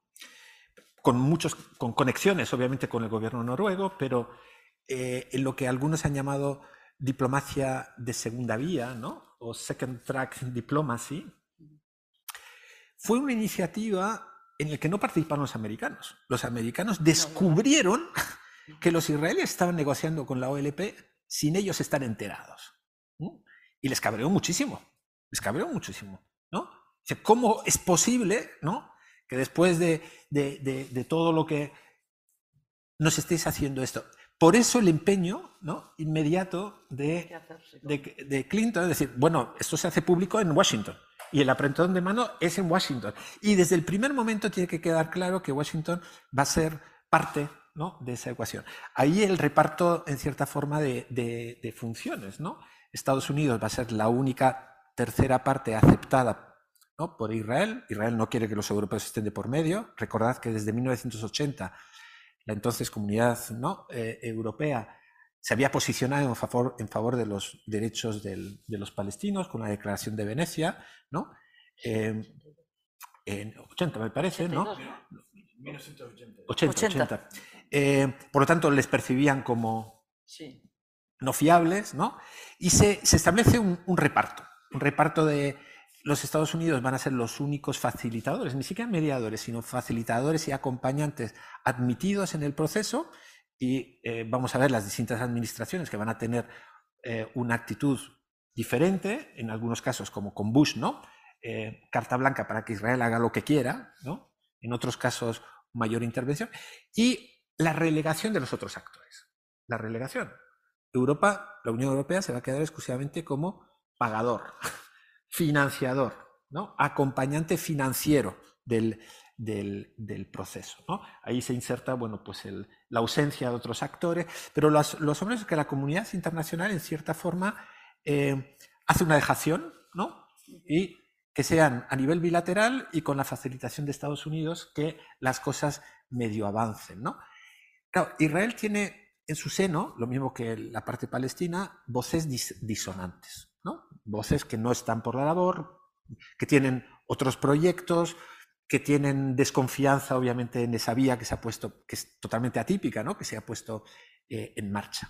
con muchos, con conexiones obviamente con el gobierno noruego, pero eh, en lo que algunos han llamado diplomacia de segunda vía, ¿no? o second track diplomacy, fue una iniciativa en la que no participaron los americanos. Los americanos descubrieron que los israelíes estaban negociando con la OLP sin ellos estar enterados. Y les cabreó muchísimo les cabreó muchísimo, ¿no? ¿Cómo es posible, ¿no? Que después de, de, todo lo que nos estéis haciendo esto. Por eso el empeño ¿no? inmediato de, de, Clinton es decir, bueno, esto se hace público en Washington y el apretón de mano es en Washington. Y desde el primer momento tiene que quedar claro que Washington va a ser parte ¿no? de esa ecuación. Ahí el reparto, en cierta forma, de, de funciones. ¿no? Estados Unidos va a ser la única tercera parte aceptada ¿no? por Israel. Israel no quiere que los europeos estén de por medio. Recordad que desde 1980 la entonces comunidad ¿no? Eh, europea se había posicionado en favor, en favor de los derechos del, de los palestinos con la declaración de Venecia, ¿no? Eh, en 80 me parece, ¿no? 1980. 80, 80. Eh, por lo tanto, les percibían como no fiables, ¿no? Y se, se establece un, un reparto un reparto de los Estados Unidos van a ser los únicos facilitadores, ni siquiera mediadores, sino facilitadores y acompañantes admitidos en el proceso y eh, vamos a ver las distintas administraciones que van a tener eh, una actitud diferente, en algunos casos como con Bush, ¿no? Eh, carta blanca para que Israel haga lo que quiera, ¿no? En otros casos mayor intervención y la relegación de los otros actores. La relegación. Europa, la Unión Europea se va a quedar exclusivamente como pagador, financiador, ¿no? acompañante financiero del, del, proceso. ¿no? Ahí se inserta bueno, pues la ausencia de otros actores, pero los, los hombres es que la comunidad internacional, en cierta forma, eh, hace una dejación ¿no? y que sean a nivel bilateral y con la facilitación de Estados Unidos que las cosas medio avancen. ¿no? Israel tiene en su seno, lo mismo que la parte palestina, voces disonantes voces que no están por la labor, que tienen otros proyectos, que tienen desconfianza, obviamente, en esa vía que se ha puesto, que es totalmente atípica, ¿no? que se ha puesto eh, en marcha.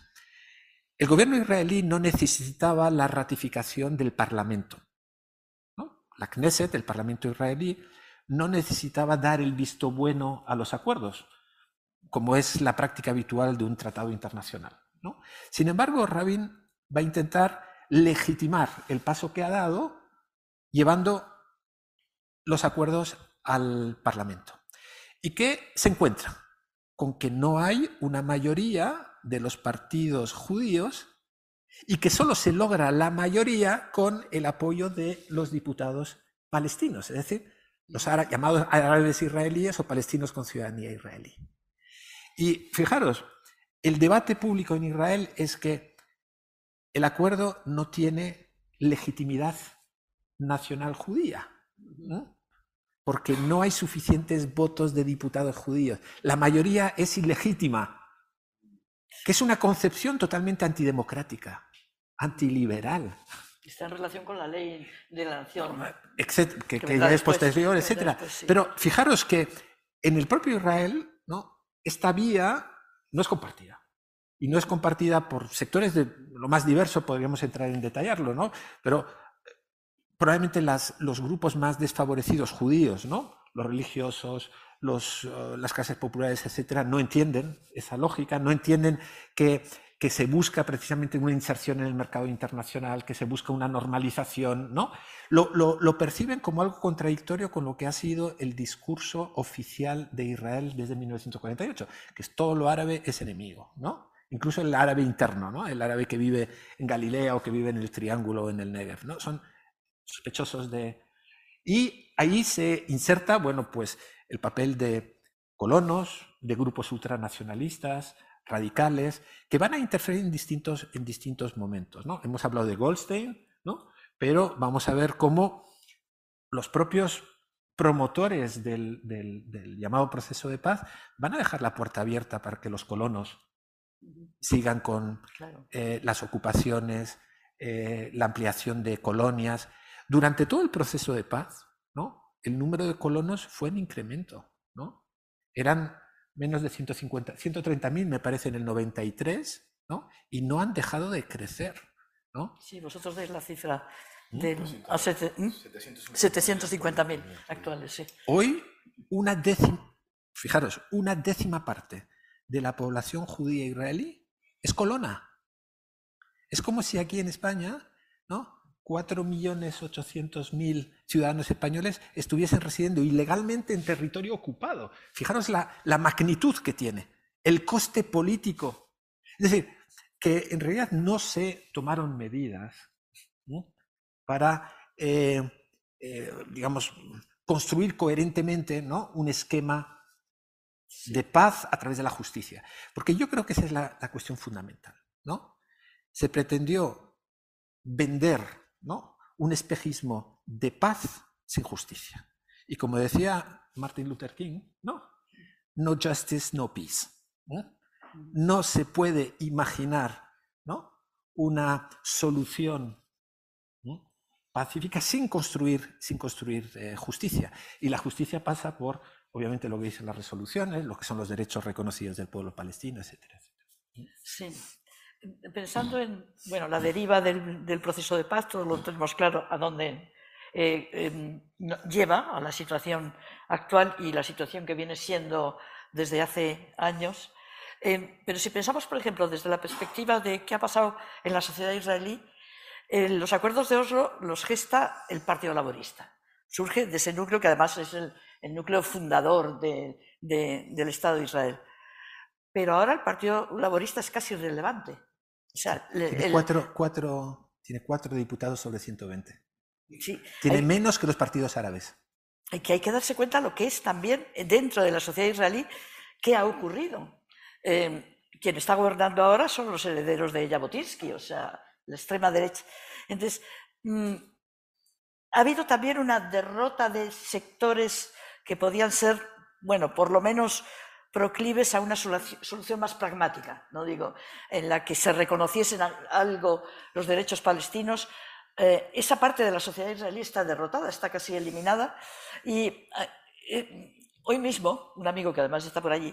El gobierno israelí no necesitaba la ratificación del Parlamento. La Knesset, el Parlamento israelí, no necesitaba dar el visto bueno a los acuerdos, como es la práctica habitual de un tratado internacional. Sin embargo, Rabin va a intentar legitimar el paso que ha dado llevando los acuerdos al Parlamento. ¿Y qué se encuentra? Con que no hay una mayoría de los partidos judíos y que solo se logra la mayoría con el apoyo de los diputados palestinos, es decir, los llamados árabes israelíes o palestinos con ciudadanía israelí. Y fijaros, el debate público en Israel es que el acuerdo no tiene legitimidad nacional judía, porque no hay suficientes votos de diputados judíos. La mayoría es ilegítima, que es una concepción totalmente antidemocrática, antiliberal. Está en relación con la ley de la nación. que, ya es posterior, etc. Pero fijaros que en el propio Israel ¿no? Esta vía no es compartida y no es compartida por sectores de lo más diverso, podríamos entrar en detallarlo, ¿no? Pero eh, probablemente los grupos más desfavorecidos judíos, ¿no? Los religiosos, eh, las clases populares, etcétera, no entienden esa lógica, no entienden que, que se busca precisamente una inserción en el mercado internacional, que se busca una normalización, ¿no? Lo, lo, lo, perciben como algo contradictorio con lo que ha sido el discurso oficial de Israel desde 1948, que es todo lo árabe es enemigo, ¿no? incluso el árabe interno, ¿no? el árabe que vive en Galilea o que vive en el Triángulo o en el Negev, ¿no? son sospechosos de... Y ahí se inserta, bueno, pues el papel de colonos, de grupos ultranacionalistas, radicales, que van a interferir en distintos, en distintos momentos. ¿no? Hemos hablado de Goldstein, ¿no? pero vamos a ver cómo los propios promotores del, llamado proceso de paz van a dejar la puerta abierta para que los colonos sigan con eh, las ocupaciones, eh, la ampliación de colonias. Durante todo el proceso de paz, ¿no? el número de colonos fue en incremento. ¿no? Eran menos de 150, 130.000 me parece en el 93, ¿no? y no han dejado de crecer. ¿no? Sí, vosotros dais la cifra de 750.000 actuales. Sí. Hoy, una décima, fijaros, una décima parte de la población judía israelí es colona. Es como si aquí en España, ¿no? 4.800.000 ciudadanos españoles estuviesen residiendo ilegalmente en territorio ocupado. Fijaros la, magnitud que tiene, el coste político. Es decir, que en realidad no se tomaron medidas para, eh, eh, digamos, construir coherentemente ¿no? un esquema de paz a través de la justicia. Porque yo creo que esa es la, la cuestión fundamental. ¿no? Se pretendió vender ¿no? Un espejismo de paz sin justicia. Y como decía Martin Luther King, no, no justice, no peace. No se puede imaginar una solución pacífica sin construir, sin construir eh, justicia. Y la justicia pasa por, obviamente, lo que dicen las resoluciones, lo que son los derechos reconocidos del pueblo palestino, etcétera. Sí pensando en bueno, la deriva del, proceso de paz, todos lo tenemos claro a dónde eh, em, lleva a la situación actual y la situación que viene siendo desde hace años. Em, pero si pensamos, por ejemplo, desde la perspectiva de qué ha pasado en la sociedad israelí, eh, los acuerdos de Oslo los gesta el Partido Laborista. Surge de ese núcleo que además es el, núcleo fundador del Estado de Israel. Pero ahora el Partido Laborista es casi irrelevante tiene, cuatro, tiene cuatro diputados sobre 120. tiene menos que los partidos árabes. Hay que hay que darse cuenta lo que es también dentro de la sociedad israelí qué ha ocurrido. Eh, quien está gobernando ahora son los herederos de Jabotinsky, o sea, la extrema derecha. Entonces, mm, ha habido también una derrota de sectores que podían ser, bueno, por lo menos proclives a una solución más pragmática, no digo, en la que se reconociesen algo los derechos palestinos. Eh, esa parte de la sociedad israelí está derrotada, está casi eliminada. Y eh, eh, hoy mismo, un amigo que además está por allí,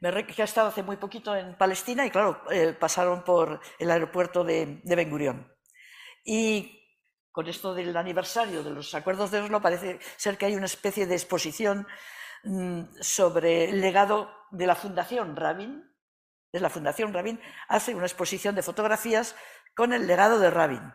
me, que ha estado hace muy poquito en Palestina y claro, pasaron por el aeropuerto de, de Ben Gurión. Y con esto del aniversario de los acuerdos de Oslo parece ser que hay una especie de exposición sobre el legado de la Fundación Rabin. De la Fundación Rabin hace una exposición de fotografías con el legado de Rabin.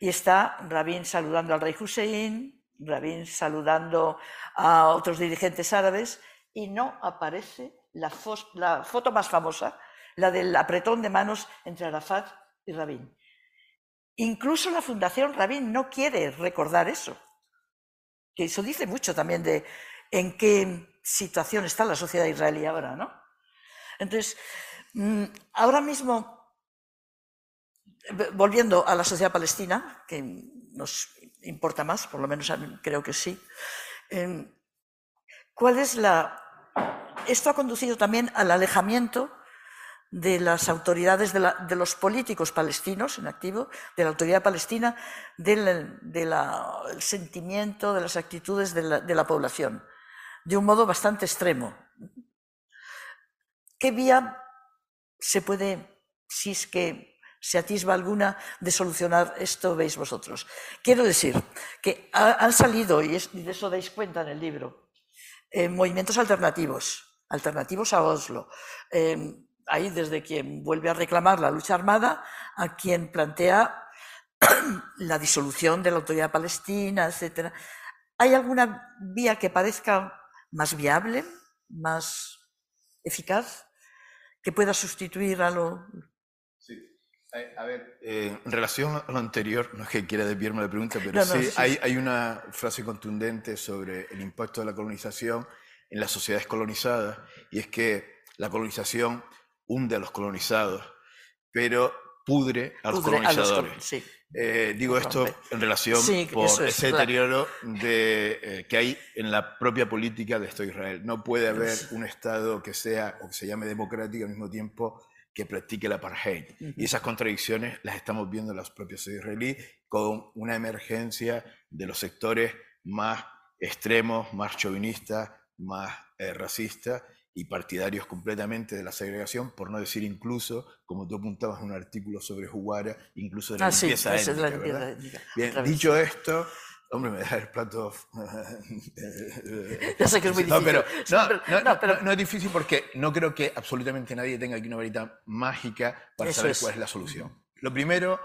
Y está Rabin saludando al rey Hussein, Rabin saludando a otros dirigentes árabes y no aparece la, la foto más famosa, la del apretón de manos entre Arafat y Rabin. Incluso la Fundación Rabin no quiere recordar eso. Que eso dice mucho también de, en qué situación está la sociedad israelí ahora, ¿no? Entonces, mm, ahora mismo, volviendo a la sociedad palestina, que nos importa más, por lo menos creo que sí, em, ¿cuál es la... Esto ha conducido también al alejamiento de las autoridades, de, los políticos palestinos en activo, de la autoridad palestina, del sentimiento, de las actitudes de la población de un modo bastante extremo. ¿Qué vía se puede, si es que se atisba alguna, de solucionar esto, veis vosotros? Quiero decir que han salido, y de eso dais cuenta en el libro, eh, movimientos alternativos, alternativos a Oslo. Em, hay desde quien vuelve a reclamar la lucha armada a quien plantea la disolución de la autoridad palestina, etc. ¿Hay alguna vía que parezca más viable, más eficaz, que pueda sustituir a lo... Sí. A ver, en relación a lo anterior, no es que quiera desviarme la pregunta, pero sí, Hay, hay, una frase contundente sobre el impacto de la colonización en las sociedades colonizadas, y es que la colonización hunde a los colonizados, pero pudre a los colonizadores. Eh, digo esto en relación por ese deterioro de, eh, que hay en la propia política de Estado de Israel. No puede haber un Estado que sea o que se llame democrático al mismo tiempo que practique el apartheid. Y esas contradicciones las estamos viendo en los propios israelíes con una emergencia de los sectores más extremos, más chauvinistas, más eh, racistas y partidarios completamente de la segregación, por no decir incluso, como tú apuntabas en un artículo sobre Juguara, incluso de la ah, limpieza sí, étnica. Bien, dicho esto, hombre, me da el plato. ya sé que es muy difícil. No, pero, no, pero, no, es difícil porque no creo que absolutamente nadie tenga aquí una varita mágica para saber cuál es la solución. Lo primero,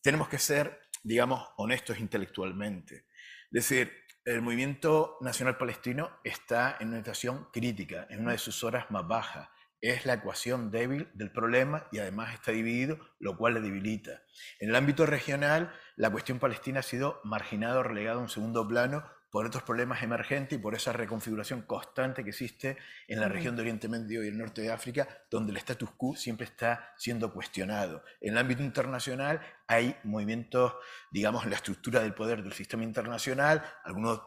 tenemos que ser, digamos, honestos intelectualmente. Es decir, el movimiento nacional palestino está en una situación crítica, en una de sus horas más bajas. Es la ecuación débil del problema y además está dividido, lo cual le debilita. En el ámbito regional, la cuestión palestina ha sido marginada o relegada a un segundo plano por otros problemas emergentes y por esa reconfiguración constante que existe en la región de Oriente Medio y el norte de África, donde el status quo siempre está siendo cuestionado. En el ámbito internacional hay movimientos, digamos, en la estructura del poder del sistema internacional, algunos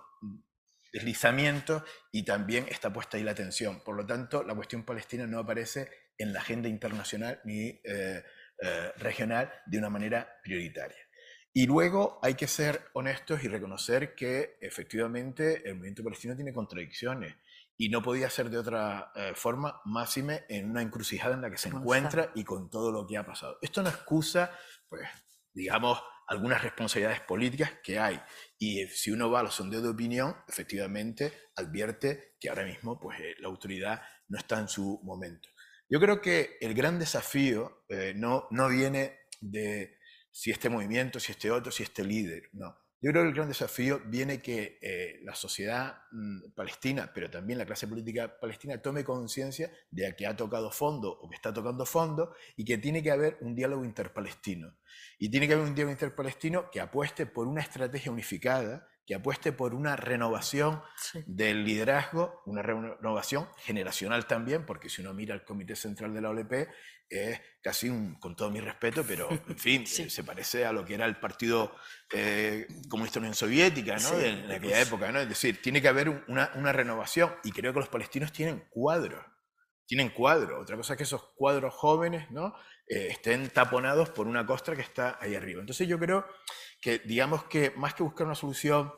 deslizamientos y también está puesta ahí la atención. Por lo tanto, la cuestión palestina no aparece en la agenda internacional ni eh, eh, regional de una manera prioritaria. Y luego hay que ser honestos y reconocer que efectivamente el movimiento palestino tiene contradicciones y no podía ser de otra eh, forma, máxime en una encrucijada en la que se encuentra y con todo lo que ha pasado. Esto no excusa, pues, digamos, algunas responsabilidades políticas que hay. Y si uno va a los sondeos de opinión, efectivamente advierte que ahora mismo pues, eh, la autoridad no está en su momento. Yo creo que el gran desafío eh, no, no viene de si este movimiento, si este otro, si este líder. No. Yo creo que el gran desafío viene que eh, la sociedad mm, palestina, pero también la clase política palestina, tome conciencia de que ha tocado fondo o que está tocando fondo y que tiene que haber un diálogo interpalestino. Y tiene que haber un diálogo interpalestino que apueste por una estrategia unificada, que apueste por una renovación del liderazgo, una renovación generacional también, porque si uno mira el Comité Central de la OLP, es casi un, con todo mi respeto, pero en fin, se parece a lo que era el Partido eh, Comunista Unión Soviética, ¿no? en, aquella época, ¿no? Es decir, tiene que haber una, una, renovación y creo que los palestinos tienen cuadros, tienen cuadros. Otra cosa es que esos cuadros jóvenes, ¿no? Eh, estén taponados por una costra que está ahí arriba. Entonces yo creo que, digamos que más que buscar una solución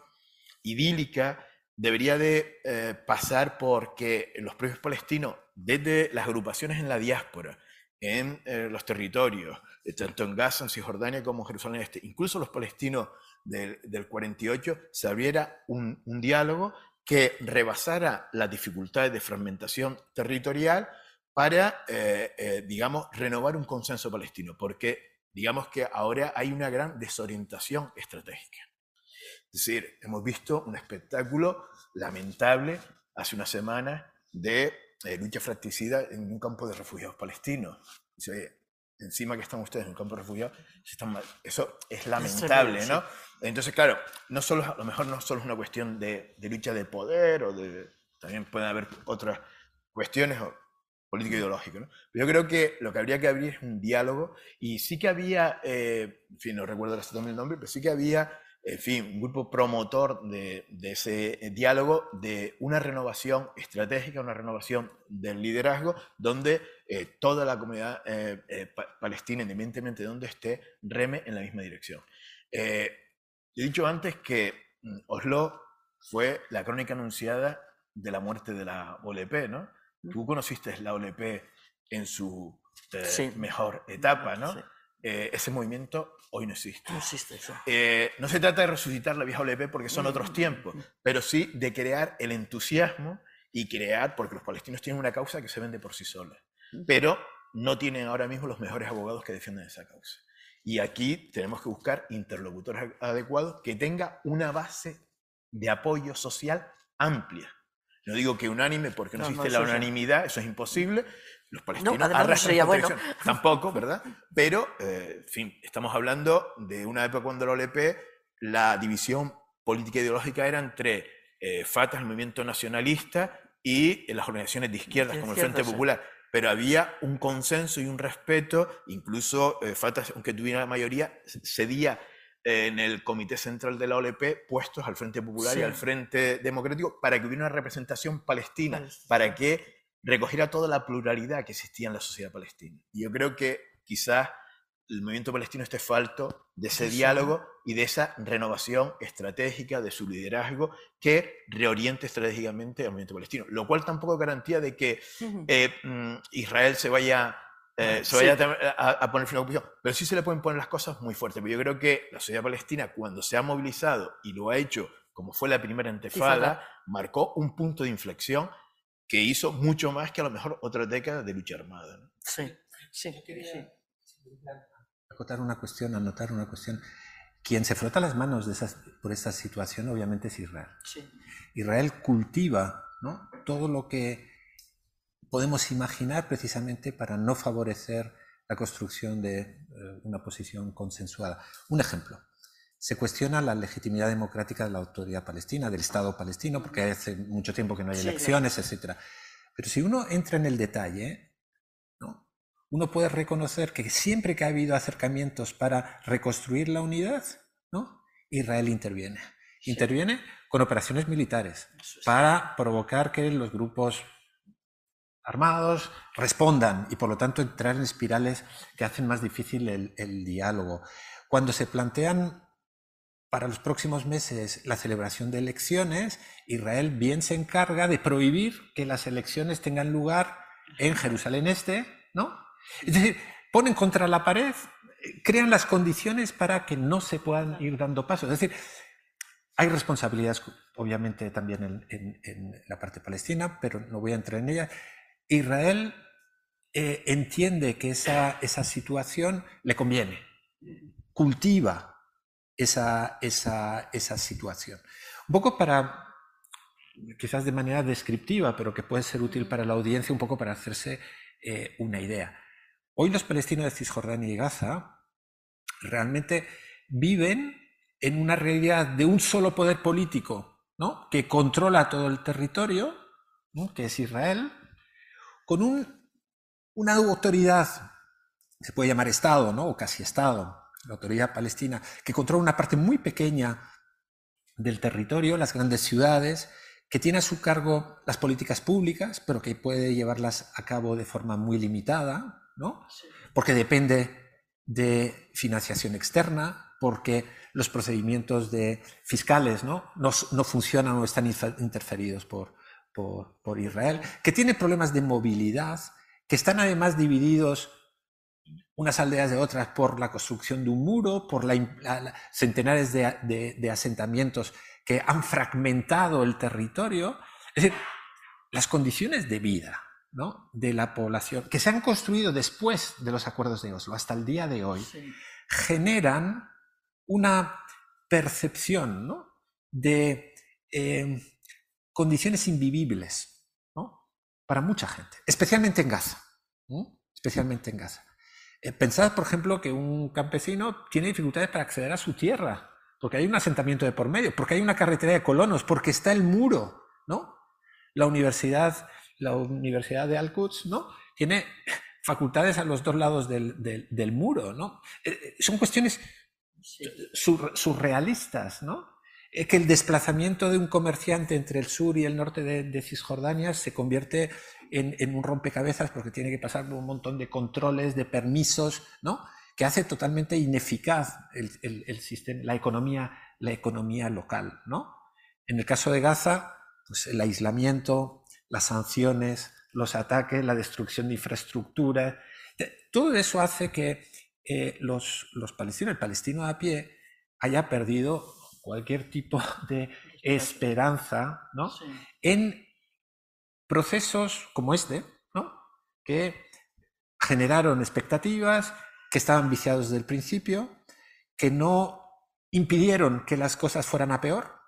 idílica, debería de eh, pasar por que los propios palestinos, desde las agrupaciones en la diáspora, en eh, los territorios, eh, tanto en Gaza, en Cisjordania como en Jerusalén Este, incluso los palestinos del, 48, se abriera un, diálogo que rebasara las dificultades de fragmentación territorial para, eh, digamos, renovar un consenso palestino, porque digamos que ahora hay una gran desorientación estratégica. Es decir, hemos visto un espectáculo lamentable hace una semana de eh, lucha fratricida en un campo de refugiados palestinos. encima que están ustedes en un campo de refugiados, eso es lamentable, ¿no? Entonces, claro, no solo, a lo mejor no solo es una cuestión de, lucha de poder, o de, también pueden haber otras cuestiones político-ideológicas, ¿no? Pero yo creo que lo que habría que abrir es un diálogo, y sí que había, eh, en fin, no recuerdo exactamente el nombre, pero sí que había en fin, un grupo promotor de, ese diálogo, de una renovación estratégica, una renovación del liderazgo, donde eh, toda la comunidad eh, eh, palestina, independientemente de donde esté, reme en la misma dirección. he dicho antes que mm, Oslo fue la crónica anunciada de la muerte de la OLP, ¿no? Tú conociste la OLP en su mejor etapa, ¿no? Ese movimiento hoy no existe. No existe eso. Eh, no se trata de resucitar la vieja OLP porque son otros tiempos, pero sí de crear el entusiasmo y crear, porque los palestinos tienen una causa que se vende por sí sola, pero no tienen ahora mismo los mejores abogados que defienden esa causa. Y aquí tenemos que buscar interlocutores adecuados que tenga una base de apoyo social amplia. No digo que unánime porque no, existe la unanimidad, eso es imposible. Los palestinos no, además bueno. tampoco, ¿verdad? Pero, eh, en fin, estamos hablando de una época cuando la OLP, la división política e ideológica era entre eh, Fatah, el movimiento nacionalista, y las organizaciones de izquierdas como el Frente Popular. Pero había un consenso y un respeto, incluso eh, Fatah, aunque tuviera la mayoría, cedía eh, en el Comité Central de la OLP puestos al Frente Popular y al Frente Democrático para que hubiera una representación palestina, para que recogiera toda la pluralidad que existía en la sociedad palestina. Y yo creo que quizás el movimiento palestino esté falto de ese diálogo y de esa renovación estratégica de su liderazgo que reoriente estratégicamente al movimiento palestino, lo cual tampoco garantía de que eh, mm, Israel se vaya, eh, se vaya a, poner fin a la ocupación, pero sí se le pueden poner las cosas muy fuertes. Pero yo creo que la sociedad palestina, cuando se ha movilizado y lo ha hecho como fue la primera antefada, marcó un punto de inflexión que hizo mucho más que a lo mejor otra década de lucha armada. Sí, sí, sí acotar una cuestión, anotar una cuestión. Quien se frota las manos de esas, por esta situación obviamente es Israel. Israel cultiva ¿no? todo lo que podemos imaginar precisamente para no favorecer la construcción de eh, una posición consensuada. Un ejemplo. Se cuestiona la legitimidad democrática de la autoridad palestina, del Estado palestino, porque hace mucho tiempo que no hay elecciones, etc. Pero si uno entra en el detalle, uno puede reconocer que siempre que ha habido acercamientos para reconstruir la unidad, ¿no? Israel interviene. Interviene con operaciones militares para provocar que los grupos armados respondan y por lo tanto entrar en espirales que hacen más difícil el, el diálogo. Cuando se plantean para los próximos meses la celebración de elecciones, Israel bien se encarga de prohibir que las elecciones tengan lugar en Jerusalén Este, ¿no? Es decir, ponen contra la pared, crean las condiciones para que no se puedan ir dando pasos. Es decir, hay responsabilidades, obviamente, también en, la parte palestina, pero no voy a entrar en ella. Israel eh, entiende que esa, esa, situación le conviene, cultiva esa, esa, esa situación. Un poco para, quizás de manera descriptiva, pero que puede ser útil para la audiencia, un poco para hacerse eh, una idea. Hoy los palestinos de Cisjordania y Gaza realmente viven en una realidad de un solo poder político, ¿no? que controla todo el territorio, que es Israel, con una autoridad, se puede llamar Estado, ¿no? o casi Estado, la autoridad palestina, que controla una parte muy pequeña del territorio, las grandes ciudades, que tiene a su cargo las políticas públicas, pero que puede llevarlas a cabo de forma muy limitada, porque depende de financiación externa, porque los procedimientos de fiscales ¿no? No, funcionan o están interferidos por, por, Israel, que tiene problemas de movilidad, que están además divididos unas aldeas de otras por la construcción de un muro, por la, centenares de, de, asentamientos que han fragmentado el territorio. Es decir, las condiciones de vida de la población, que se han construido después de los acuerdos de Oslo hasta el día de hoy, generan una percepción de eh, condiciones invivibles para mucha gente, especialmente en Gaza. Especialmente en Gaza. Eh, pensad, por ejemplo, que un campesino tiene dificultades para acceder a su tierra, porque hay un asentamiento de por medio, porque hay una carretera de colonos, porque está el muro, ¿no? La universidad la Universidad de Al-Quds, ¿no? Tiene facultades a los dos lados del, muro, ¿no? Eh, eh, son cuestiones surrealistas, ¿no? Que el desplazamiento de un comerciante entre el sur y el norte de, Cisjordania se convierte en, un rompecabezas porque tiene que pasar por un montón de controles, de permisos, ¿no? que hace totalmente ineficaz el, sistema, la economía, la economía local. ¿no? En el caso de Gaza, pues el aislamiento, las sanciones, los ataques, la destrucción de infraestructura. Todo eso hace que eh, los, los, palestinos, el palestino a pie, haya perdido cualquier tipo de esperanza ¿no? en procesos como este, ¿no? que generaron expectativas, que estaban viciados desde el principio, que no impidieron que las cosas fueran a peor,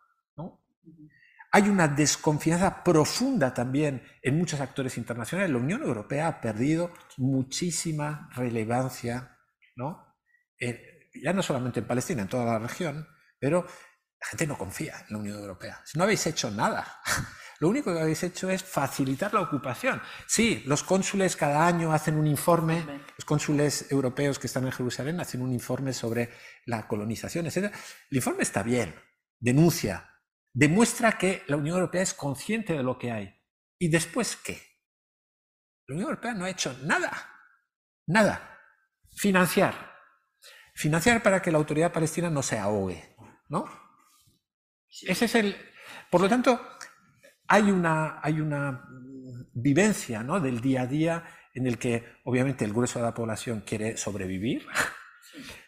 Hay una desconfianza profunda también en muchos actores internacionales. La Unión Europea ha perdido muchísima relevancia, ¿no? ya no solamente en Palestina, en toda la región, pero la gente no confía en la Unión Europea. Si no habéis hecho nada, lo único que habéis hecho es facilitar la ocupación. Sí, los cónsules cada año hacen un informe, los cónsules europeos que están en Jerusalén hacen un informe sobre la colonización, etc. El informe está bien, denuncia, demuestra que la Unión Europea es consciente de lo que hay. ¿Y después qué? La Unión Europea no ha hecho nada, nada. Financiar. Financiar para que la autoridad palestina no se ahogue, ¿no? Ese es el... Por lo tanto, hay una, hay una vivencia ¿no? del día a día en el que obviamente el grueso de la población quiere sobrevivir,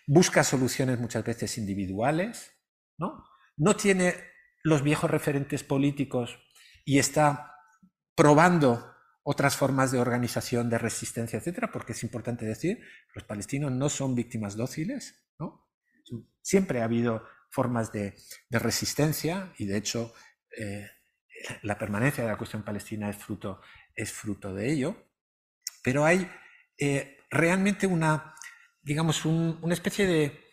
busca soluciones muchas veces individuales, ¿no? no tiene los viejos referentes políticos y está probando otras formas de organización, de resistencia, etcétera, porque es importante decir, los palestinos no son víctimas dóciles, ¿no? Siempre ha habido formas de, resistencia y de hecho eh, la permanencia de la cuestión palestina es fruto, es fruto de ello, pero hay eh, realmente una, digamos, una especie de,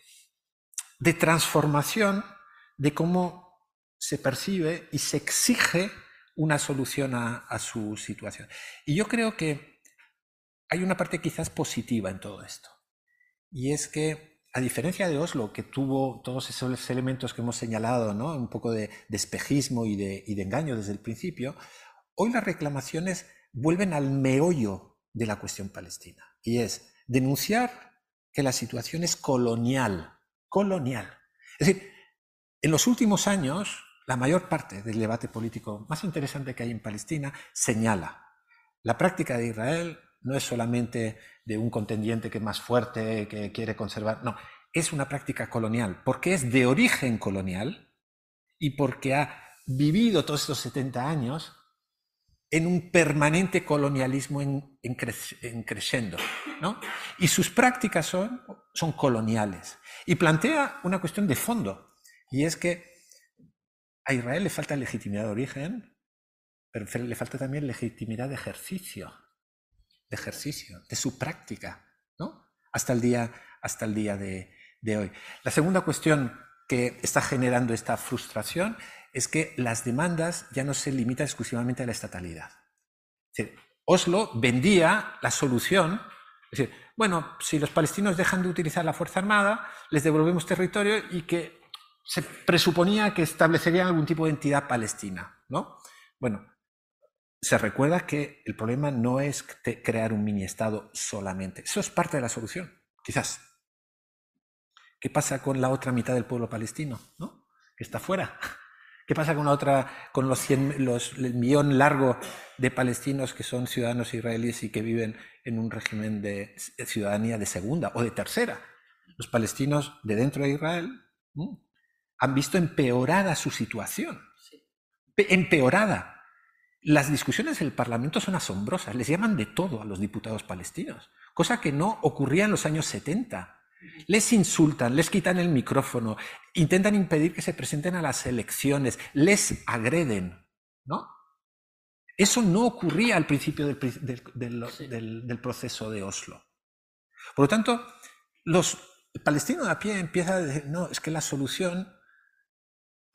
de transformación de cómo se percibe y se exige una solución a, su situación. Y yo creo que hay una parte quizás positiva en todo esto. Y es que, a diferencia de Oslo, que tuvo todos esos elementos que hemos señalado, ¿no? un poco de, espejismo y de, y de engaño desde el principio, hoy las reclamaciones vuelven al meollo de la cuestión palestina. Y es denunciar que la situación es colonial. Colonial. Es decir, en los últimos años, la mayor parte del debate político más interesante que hay en Palestina señala la práctica de Israel no es solamente de un contendiente que es más fuerte, que quiere conservar, no, es una práctica colonial, porque es de origen colonial y porque ha vivido todos estos 70 años en un permanente colonialismo en, creciendo. ¿no? Y sus prácticas son, son coloniales. Y plantea una cuestión de fondo, y es que a Israel le falta legitimidad de origen, pero le falta también legitimidad de ejercicio, de ejercicio, de su práctica, ¿no? Hasta el día, hasta el día de, hoy. La segunda cuestión que está generando esta frustración es que las demandas ya no se limitan exclusivamente a la estatalidad. Oslo vendía la solución, decir, bueno, si los palestinos dejan de utilizar la Fuerza Armada, les devolvemos territorio y que se presuponía que establecerían algún tipo de entidad palestina, ¿no? Bueno, se recuerda que el problema no es crear un mini estado solamente. Eso es parte de la solución, quizás. ¿Qué pasa con la otra mitad del pueblo palestino, ¿no? Que está fuera. ¿Qué pasa con la otra, con los, los el millón largo de palestinos que son ciudadanos israelíes y que viven en un régimen de ciudadanía de segunda o de tercera? Los palestinos de dentro de Israel han visto empeorada su situación. Empeorada. Las discusiones en el Parlamento son asombrosas, les llaman de todo a los diputados palestinos, cosa que no ocurría en los años 70. Les insultan, les quitan el micrófono, intentan impedir que se presenten a las elecciones, les agreden, ¿no? Eso no ocurría al principio del, del proceso de Oslo. Por lo tanto, los palestinos a pie empiezan a decir, no, es que la solución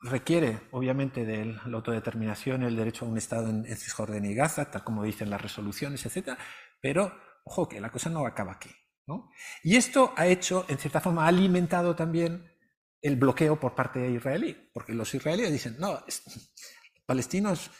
requiere, obviamente, de la autodeterminación, el derecho a un Estado en, Cisjordania y Gaza, tal como dicen las resoluciones, etc. Pero, ojo, que la cosa no acaba aquí. ¿no? Y esto ha hecho, en cierta forma, ha alimentado también el bloqueo por parte de israelí, porque los israelíes dicen, no, los palestinos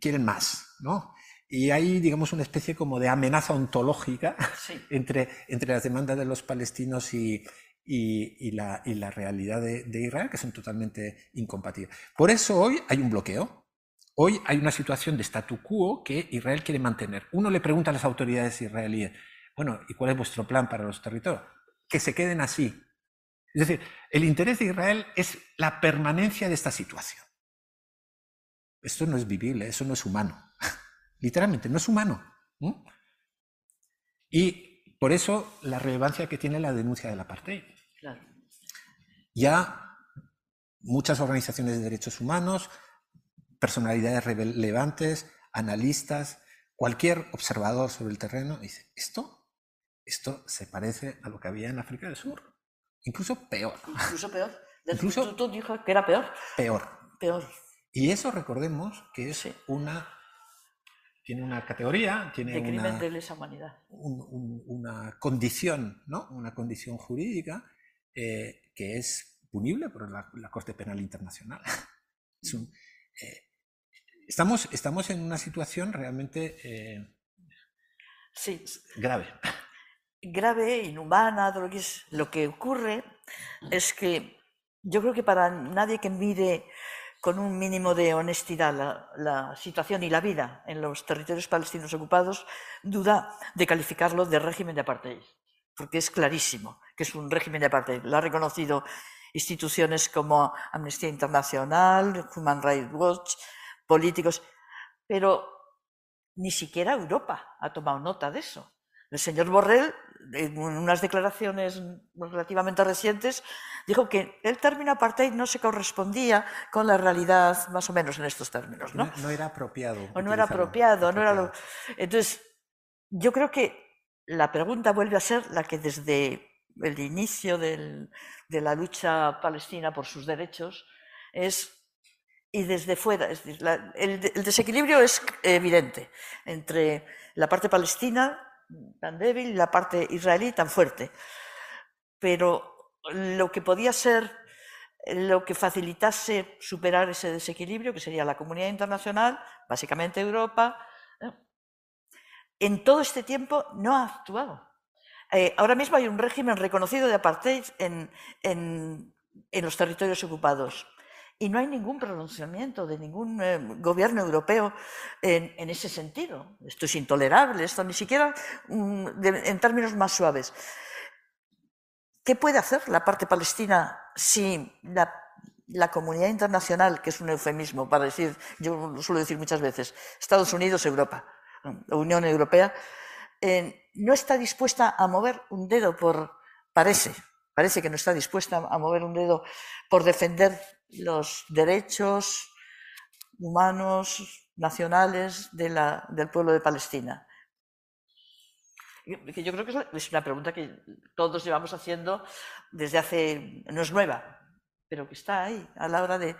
quieren más, ¿no? Y hay, digamos, una especie como de amenaza ontológica entre, entre las demandas de los palestinos y, y, la, realidad de, Israel, que son totalmente incompatibles. Por eso hoy hay un bloqueo. Hoy hay una situación de statu quo que Israel quiere mantener. Uno le pregunta a las autoridades israelíes, bueno, ¿y cuál es vuestro plan para los territorios? Que se queden así. Es decir, el interés de Israel es la permanencia de esta situación. Esto no es vivible, eso no es humano. Literalmente, no es humano. Y por eso la relevancia que tiene la denuncia del apartheid. Ya muchas organizaciones de derechos humanos personalidades relevantes, analistas, cualquier observador sobre el terreno dice, esto, esto se parece a lo que había en África del Sur. Incluso peor. Incluso peor. El Incluso- Instituto dijo que era peor. Peor. Peor. Y eso recordemos que es Sí. una... Tiene una categoría, tiene De una, de lesa humanidad. un- un- una condición, ¿no? Una condición jurídica eh, que es punible por la, la Corte Penal Internacional. Es un, eh, estamos, estamos en una situación realmente eh, Sí, grave. grave, inhumana, todo lo que es. Lo que ocurre es que yo creo que para nadie que mire con un mínimo de honestidad la, la situación y la vida en los territorios palestinos ocupados, duda de calificarlo de régimen de apartheid, porque es clarísimo que es un régimen de apartheid. Lo ha reconocido instituciones como Amnistía Internacional, Human Rights Watch, políticos, pero ni siquiera Europa ha tomado nota de eso. El señor Borrell, en unas declaraciones relativamente recientes, dijo que el término apartheid no se correspondía con la realidad más o menos en estos términos. ¿no? No, no era apropiado. o no era apropiado, no era lo... Entonces, yo creo que la pregunta vuelve a ser la que desde el inicio del- de la lucha palestina por sus derechos es, y desde fuera, es decir, la- el, el desequilibrio es evidente entre la parte palestina tan débil y la parte israelí tan fuerte. Pero lo que podía ser lo que facilitase superar ese desequilibrio, que sería la comunidad internacional, básicamente Europa, en todo este tiempo no ha actuado. Eh, ahora mismo hay un régimen reconocido de apartheid en, en- los territorios ocupados y no hay ningún pronunciamiento de ningún eh, gobierno europeo en, en ese sentido. Esto es intolerable, esto ni siquiera mm, de- en términos más suaves. ¿Qué puede hacer la parte palestina si la, la comunidad internacional, que es un eufemismo para decir, yo lo suelo decir muchas veces, Estados Unidos, Europa, Unión Europea, no está dispuesta a mover un dedo por, parece, parece que no está dispuesta a mover un dedo por defender los derechos humanos, nacionales del pueblo de Palestina? Que yo creo que es una pregunta que todos llevamos haciendo desde hace, no es nueva, pero que está ahí a la hora de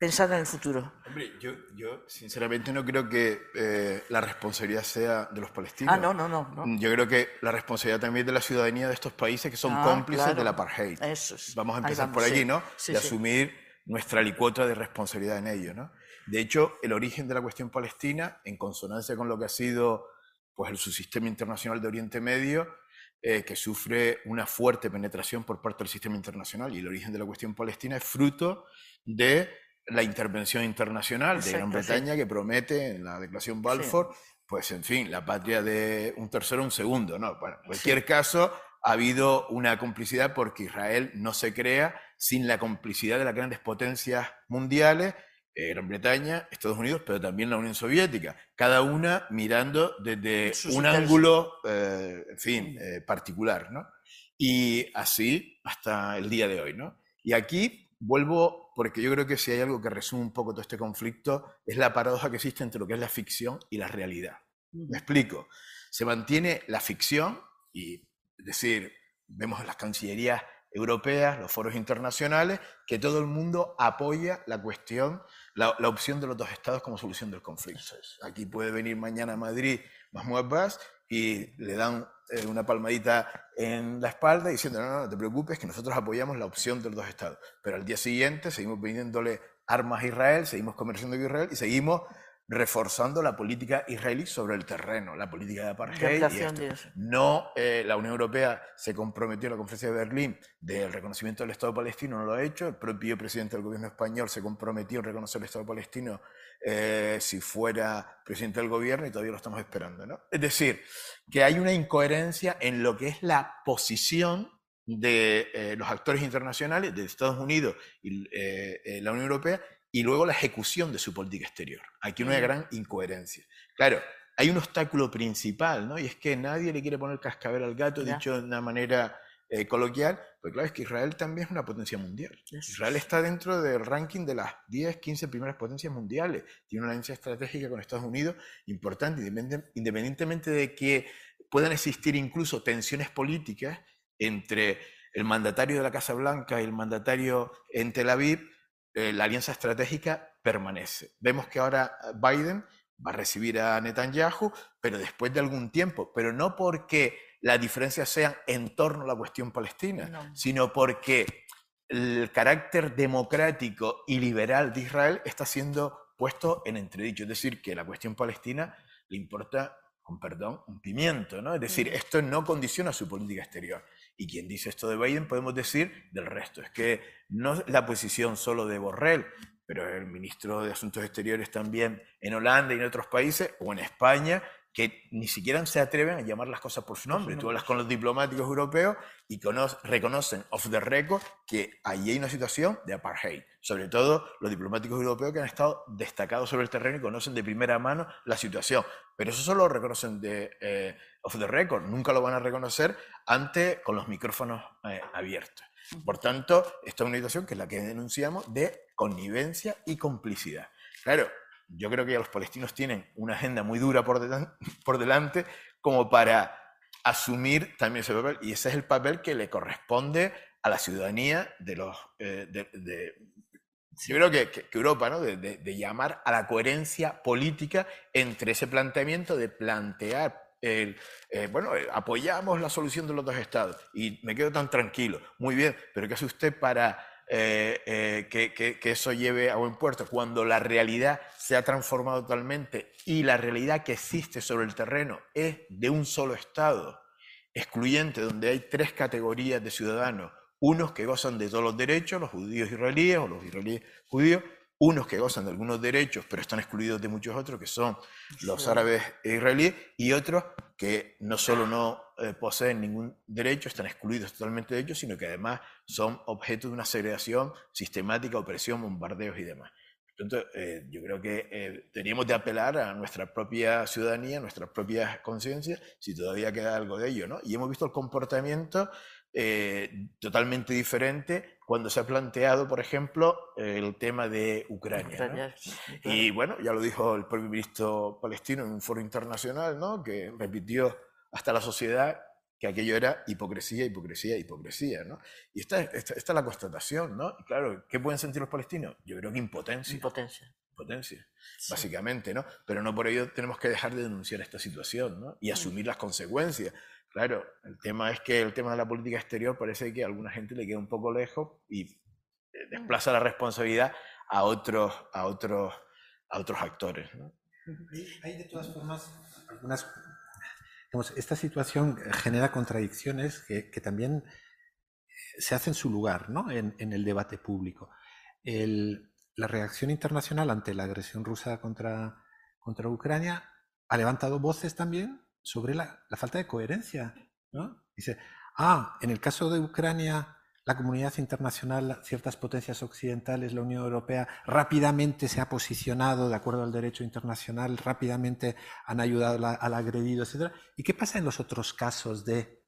pensar en el futuro. Hombre, yo, yo sinceramente no creo que eh, la responsabilidad sea de los palestinos. Ah, no, no, no. no. Yo creo que la responsabilidad también de la ciudadanía de estos países que son Ah, cómplices claro. del apartheid. Eso es. Vamos a empezar por vamos, allí, sí. ¿no? Sí, de sí. asumir nuestra licuota de responsabilidad en ello, ¿no? De hecho, el origen de la cuestión palestina, en consonancia con lo que ha sido pues, el subsistema internacional de Oriente Medio, eh, que sufre una fuerte penetración por parte del sistema internacional, y el origen de la cuestión palestina es fruto de la intervención internacional de Gran sí. Bretaña que promete en la declaración Balfour, pues en fin, la patria de un tercero, un segundo, ¿no? Bueno, en cualquier caso, ha habido una complicidad porque Israel no se crea sin la complicidad de las grandes potencias mundiales, eh, Gran Bretaña, Estados Unidos, pero también la Unión Soviética, cada una mirando desde Sus un intereses. ángulo, eh, en fin, eh, particular, ¿no? Y así hasta el día de hoy, ¿no? Y aquí vuelvo, porque yo creo que si hay algo que resume un poco todo este conflicto, es la paradoja que existe entre lo que es la ficción y la realidad. Me explico. Se mantiene la ficción, y es decir, vemos las cancillerías europeas, los foros internacionales, que todo el mundo apoya la cuestión, la, la opción de los dos estados como solución del conflicto. Aquí puede venir mañana a Madrid Mahmoud Abbas y le dan eh, una palmadita en la espalda diciendo, no, no, no te preocupes, que nosotros apoyamos la opción de los dos estados. Pero al día siguiente seguimos vendiéndole armas a Israel, seguimos comerciando con Israel y seguimos reforzando la política israelí sobre el terreno, la política de apartheid. y esto. No, eh, la Unión Europea se comprometió en la conferencia de Berlín del reconocimiento del Estado palestino, no lo ha hecho. El propio presidente del gobierno español se comprometió en reconocer el Estado palestino eh, si fuera presidente del gobierno y todavía lo estamos esperando. ¿no? Es decir, que hay una incoherencia en lo que es la posición de eh, los actores internacionales, de Estados Unidos y eh, eh, la Unión Europea, y luego la ejecución de su política exterior. Aquí hay una gran incoherencia. Claro, hay un obstáculo principal, ¿no? Y es que nadie le quiere poner cascabel al gato, Ya. dicho de una manera eh, coloquial, Porque claro, es que Israel también es una potencia mundial. Israel está dentro del ranking de las 10, 15 primeras potencias mundiales. Tiene una alianza estratégica con Estados Unidos importante, independientemente de que puedan existir incluso tensiones políticas entre el mandatario de la Casa Blanca y el mandatario en Tel Aviv, eh, la alianza estratégica permanece. Vemos que ahora Biden va a recibir a Netanyahu, pero después de algún tiempo, pero no porque las diferencias sean en torno a la cuestión palestina, sino porque el carácter democrático y liberal de Israel está siendo puesto en entredicho. Es decir, que la cuestión palestina le importa, con perdón, un pimiento. ¿no? Es decir, esto no condiciona su política exterior. Y quien dice esto de Biden, podemos decir del resto. Es que no es la posición solo de Borrell, pero el ministro de Asuntos Exteriores también en Holanda y en otros países, o en España, que ni siquiera se atreven a llamar las cosas por su nombre. Tú hablas con los diplomáticos europeos y reconocen off the record que allí hay una situación de apartheid. Sobre todo los diplomáticos europeos que han estado destacados sobre el terreno y conocen de primera mano la situación. Pero eso solo lo reconocen de eh, off the record. Nunca lo van a reconocer antes con los micrófonos eh, abiertos. Por tanto, esta es una situación que es la que denunciamos de connivencia y complicidad. Claro, yo creo que los palestinos tienen una agenda muy dura por, delante, como para asumir también ese papel, y ese es el papel que le corresponde a la ciudadanía de los... Eh, yo creo que, Europa, ¿no? de, llamar a la coherencia política entre ese planteamiento de plantear eh, bueno, eh, apoyamos la solución de los dos estados y me quedo tan tranquilo. Muy bien, pero ¿qué hace usted para eh, que, que, eso lleve a buen puerto? Cuando la realidad se ha transformado totalmente y la realidad que existe sobre el terreno es de un solo estado, excluyente, donde hay tres categorías de ciudadanos, unos que gozan de todos los derechos, los judíos israelíes o los israelíes judíos, unos que gozan de algunos derechos, pero están excluidos de muchos otros, que son los árabes e israelíes, y otros que no solo no eh, poseen ningún derecho, están excluidos totalmente de ellos, sino que además son objeto de una segregación sistemática, opresión, bombardeos y demás. Entonces, eh, yo creo que eh, teníamos de apelar a nuestra propia ciudadanía, a nuestras propias conciencias, si todavía queda algo de ello, ¿no? Y hemos visto el comportamiento eh, totalmente diferente cuando se ha planteado, por ejemplo, el tema de Ucrania. Y bueno, ya lo dijo el propio ministro palestino en un foro internacional, ¿no? que repitió hasta la sociedad que aquello era hipocresía, hipocresía, hipocresía. ¿no? Y esta, esta, esta es la constatación. ¿no? Y claro, ¿qué pueden sentir los palestinos? Yo creo que impotencia. Impotencia. Impotencia, básicamente, ¿no? Pero no por ello tenemos que dejar de denunciar esta situación ¿no? y mm. asumir las consecuencias. Claro, el tema es que el tema de la política exterior parece que a alguna gente le queda un poco lejos y eh, mm. desplaza la responsabilidad a otros, a otros, a otros actores. Hay de todas formas algunas... esta situación genera contradicciones que, también eh, se hacen su lugar ¿no? en, el debate público. la reacción internacional ante la agresión rusa contra, contra Ucrania ha levantado voces también sobre la, falta de coherencia. ¿no? Dice, ah, en el caso de Ucrania, la comunidad internacional, ciertas potencias occidentales, la Unión Europea, rápidamente se ha posicionado de acuerdo al derecho internacional, rápidamente han ayudado al agredido, etc. ¿Y qué pasa en los otros casos de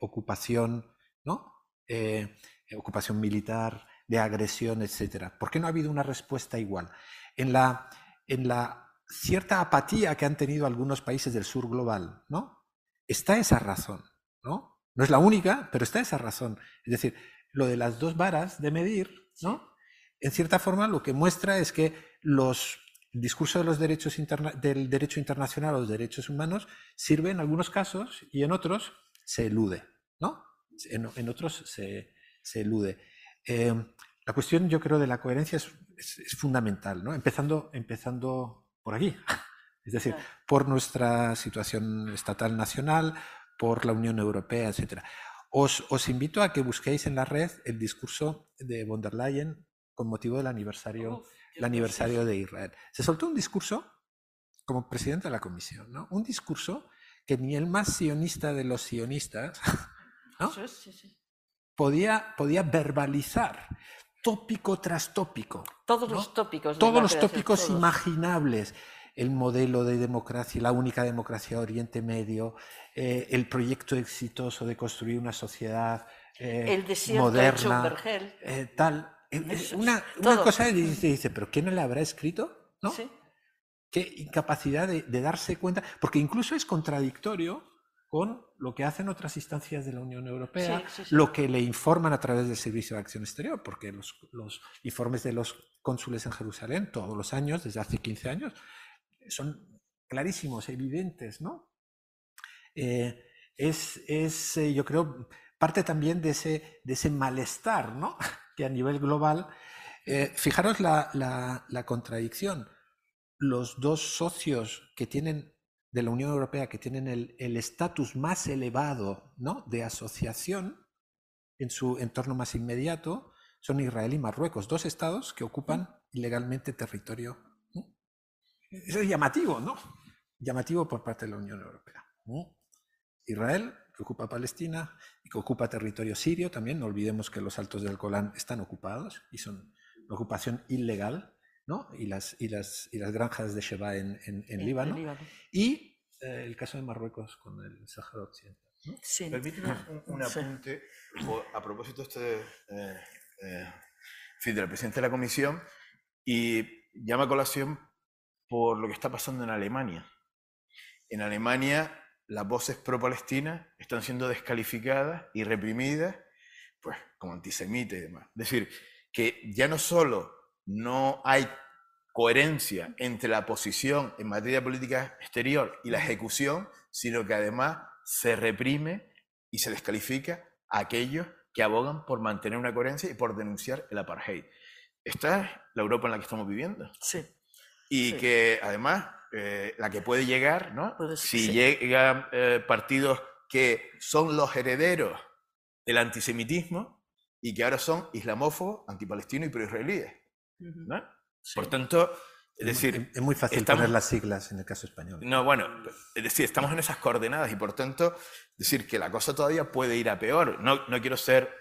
ocupación, ¿no? Eh, ocupación militar, de agresión, etcétera? ¿Por qué no ha habido una respuesta igual? En la, en la cierta apatía que han tenido algunos países del sur global, ¿no? Está esa razón, ¿no? No es la única, pero está esa razón. Es decir, lo de las dos varas de medir, ¿no? En cierta forma lo que muestra es que los el discurso de los derechos del derecho internacional o los derechos humanos sirve en algunos casos y en otros se elude, ¿no? En, otros se, elude. Eh, la cuestión, yo creo, de la coherencia es, es fundamental, ¿no? Empezando, empezando por aquí. Es decir, por nuestra situación estatal nacional, por la Unión Europea, etc. Os, os, invito a que busquéis en la red el discurso de von der Leyen con motivo del aniversario, el aniversario de Israel. Se soltó un discurso como presidente de la comisión, ¿no? Un discurso que ni el más sionista de los sionistas ¿no? Podía, podía verbalizar tópico tras tópico. Todos los tópicos. Todos los tópicos imaginables. El modelo de democracia, la única democracia de Oriente Medio, eh, el proyecto exitoso de construir una sociedad eh, El desierto moderna, vergel. eh, tal. Eh, eh, Eso, Una, cosa y dice, dice, pero ¿quién le habrá escrito? ¿No? Sí. Qué incapacidad de, de darse cuenta, porque incluso es contradictorio con lo que hacen otras instancias de la Unión Europea, Sí, sí, sí. lo que le informan a través del Servicio de Acción Exterior, porque los, los informes de los cónsules en Jerusalén todos los años, desde hace 15 años, son clarísimos, evidentes, ¿no? Eh, es, es, eh, yo creo, parte también de ese, de ese malestar, ¿no? Que a nivel global, eh, fijaros la, la- la contradicción. Los dos socios que tienen de la Unión Europea, que tienen el el estatus más elevado, ¿no? De asociación en su entorno más inmediato, son Israel y Marruecos, dos estados que ocupan ilegalmente territorio. Eso es llamativo, ¿no? Llamativo por parte de la Unión Europea. ¿no? Israel, que ocupa Palestina y que ocupa territorio sirio también. No olvidemos que los altos del Golán están ocupados y son una ocupación ilegal, ¿no? Y las, y las, y las granjas de Sheba en, en- Líbano. Líbano. Y eh, el caso de Marruecos con el Sáhara Occidental. ¿no? Sí. Permíteme un, apunte a propósito este, eh, eh, en fin, del presidente de la comisión y llama a colación por lo que está pasando en Alemania. En Alemania las voces pro-Palestina están siendo descalificadas y reprimidas pues, como antisemitas y demás. Es decir, que ya no solo no hay coherencia entre la posición en materia política exterior y la ejecución, sino que además se reprime y se descalifica a aquellos que abogan por mantener una coherencia y por denunciar el apartheid. Esta es la Europa en la que estamos viviendo. Sí. Y Sí. que además, eh, la que puede llegar, ¿no? Puede ser, si sí. llegan eh, partidos que son los herederos del antisemitismo y que ahora son islamófobos, antipalestinos y proisraelíes. ¿no? Sí. Por tanto, es Es- decir, es muy fácil estamos- poner las siglas en el caso español. no, bueno, es decir, estamos en esas coordenadas y por tanto, decir que la cosa todavía puede ir a peor. No, no quiero ser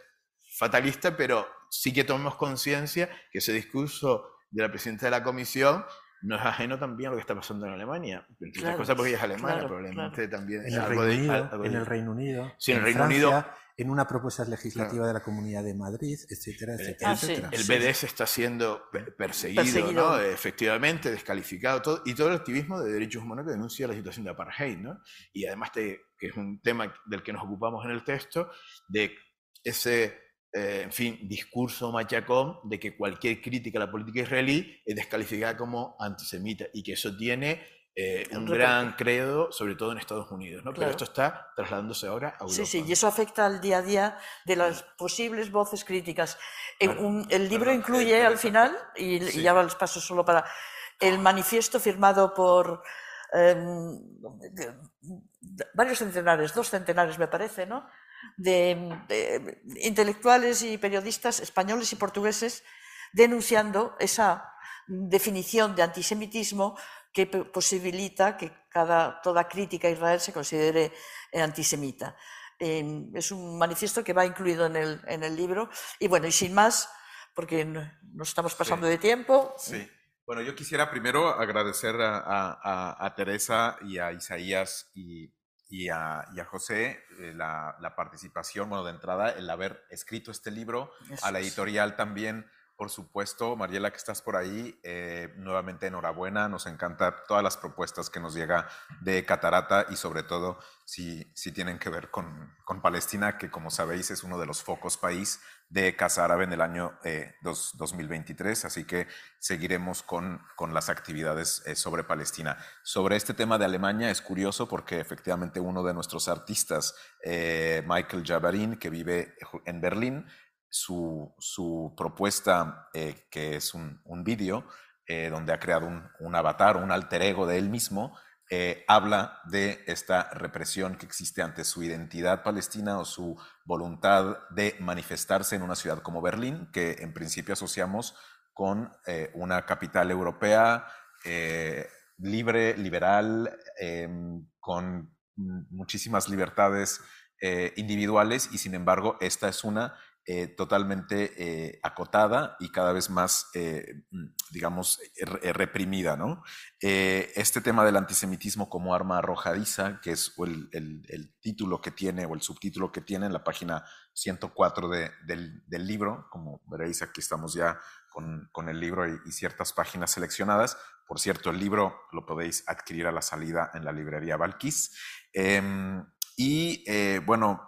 fatalista, pero sí que tomemos conciencia que ese discurso de la presidenta de la comisión no es ajeno también a lo que está pasando en Alemania. Entre otras Claro, cosas porque ella es alemana, claro, probablemente también En el, algo Reino de- Unido, algo en el Reino Unido, Sí, en el Reino Francia, Unido- en una propuesta legislativa de la Comunidad de Madrid, etcétera, etcétera, Ah, sí. etcétera. El. BDS está siendo pe- perseguido, Perseguido. ¿no? efectivamente, descalificado, todo, y todo el activismo de derechos humanos que denuncia la situación de apartheid. ¿no? Y además, de, que es un tema del que nos ocupamos en el texto, de ese, eh, en fin, discurso machacón de que cualquier crítica a la política israelí es descalificada como antisemita y que eso tiene eh, un gran credo, sobre todo en Estados Unidos. ¿no? Pero esto está trasladándose ahora a Europa. Sí, sí, y eso afecta al día a día de las posibles voces críticas. Un- el libro incluye al final, y, y sí. ya les paso solo para, el manifiesto firmado por em, varios centenares, dos centenares me parece, ¿no? De, de intelectuales y periodistas españoles y portugueses denunciando esa definición de antisemitismo que posibilita que cada, toda crítica a Israel se considere eh, antisemita. Eh, es un manifiesto que va incluido en el, en el libro. Y bueno, y sin más, porque no- nos estamos pasando Sí. de tiempo. Sí. Bueno, yo quisiera primero agradecer a- a- a Teresa y a Isaías y, y a, y a José eh, la, la participación, bueno, de entrada, el haber escrito este libro, Eso a la editorial también, por supuesto. Mariela, que estás por ahí, eh, nuevamente enhorabuena, nos encanta todas las propuestas que nos llega de Catarata y sobre todo si, si tienen que ver con, con Palestina, que como sabéis es uno de los focos país de Casa Árabe en el año eh, dos- 2023, así que seguiremos con, con las actividades eh, sobre Palestina. Sobre este tema de Alemania es curioso porque efectivamente uno de nuestros artistas, eh, Michael Jabarin, que vive en Berlín, su, su propuesta, eh, que es un, un vídeo eh, donde ha creado un, un avatar, un alter ego de él mismo, eh, habla de esta represión que existe ante su identidad palestina o su voluntad de manifestarse en una ciudad como Berlín, que en principio asociamos con una capital europea libre, liberal, eh, con muchísimas libertades individuales y sin embargo esta es una eh, totalmente eh, acotada y cada vez más, mm, digamos, reprimida. ¿no? este tema del antisemitismo como arma arrojadiza, que es el, título que tiene o el subtítulo que tiene en la página 104 del, libro, como veréis aquí estamos ya con, el libro y, ciertas páginas seleccionadas. Por cierto, el libro lo podéis adquirir a la salida en la librería Valquis. Em, y bueno,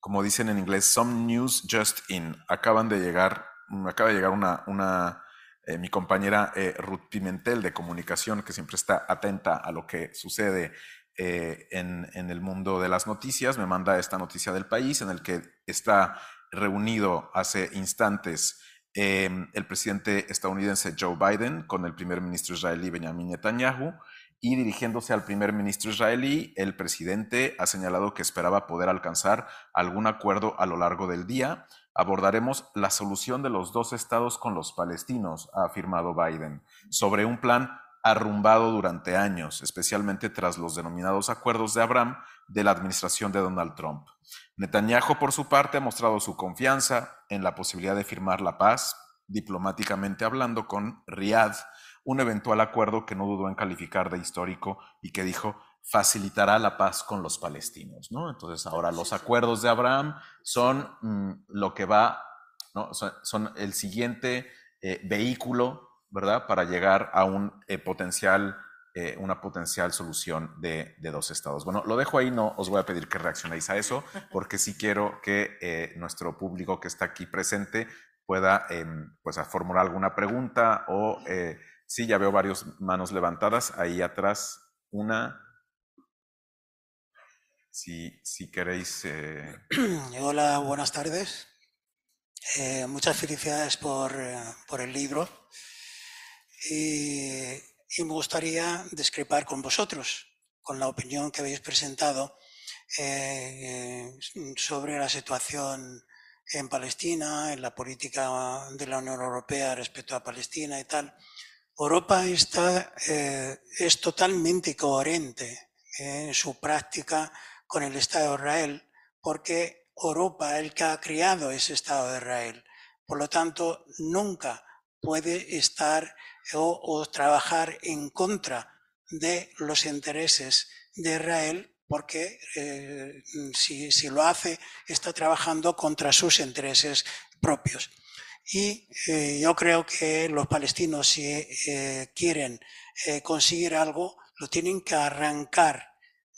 como dicen en inglés, some news just in. Acaban de llegar, mm, acaba de llegar una, una eh, mi compañera eh, Ruth Pimentel de comunicación, que siempre está atenta a lo que sucede eh, en, en, el mundo de las noticias, me manda esta noticia del país en el que está reunido hace instantes em, el presidente estadounidense Joe Biden con el primer ministro israelí Benjamin Netanyahu y dirigiéndose al primer ministro israelí, el presidente ha señalado que esperaba poder alcanzar algún acuerdo a lo largo del día. Abordaremos la solución de los dos estados con los palestinos, ha afirmado Biden, sobre un plan arrumbado durante años, especialmente tras los denominados acuerdos de Abraham de la administración de Donald Trump. Netanyahu, por su parte, ha mostrado su confianza en la posibilidad de firmar la paz, diplomáticamente hablando, con Riyadh un eventual acuerdo que no dudó en calificar de histórico y que dijo facilitará la paz con los palestinos. ¿no? Entonces ahora los acuerdos de Abraham son mm, lo que va, ¿no? son, el siguiente eh, vehículo, ¿verdad? Para llegar a un eh, potencial, eh, una potencial solución de, dos estados. Bueno, lo dejo ahí, no os voy a pedir que reaccionéis a eso, porque sí quiero que nuestro público que está aquí presente pueda em, pues, formular alguna pregunta o Sí, ya veo varias manos levantadas. Ahí atrás, una. Si, si queréis. Eh, Hola, buenas tardes. Eh, muchas felicidades por, eh, por el libro. Y, y, me gustaría discrepar con vosotros, con la opinión que habéis presentado sobre la situación en Palestina, en la política de la Unión Europea respecto a Palestina y tal. Europa está, eh, es totalmente coherente en su práctica con el Estado de Israel, porque Europa es el que ha creado ese Estado de Israel. Por lo tanto, nunca puede estar o, trabajar en contra de los intereses de Israel, porque eh, si, si lo hace, está trabajando contra sus intereses propios. Y eh, yo creo que los palestinos, si eh, quieren eh, conseguir algo, lo tienen que arrancar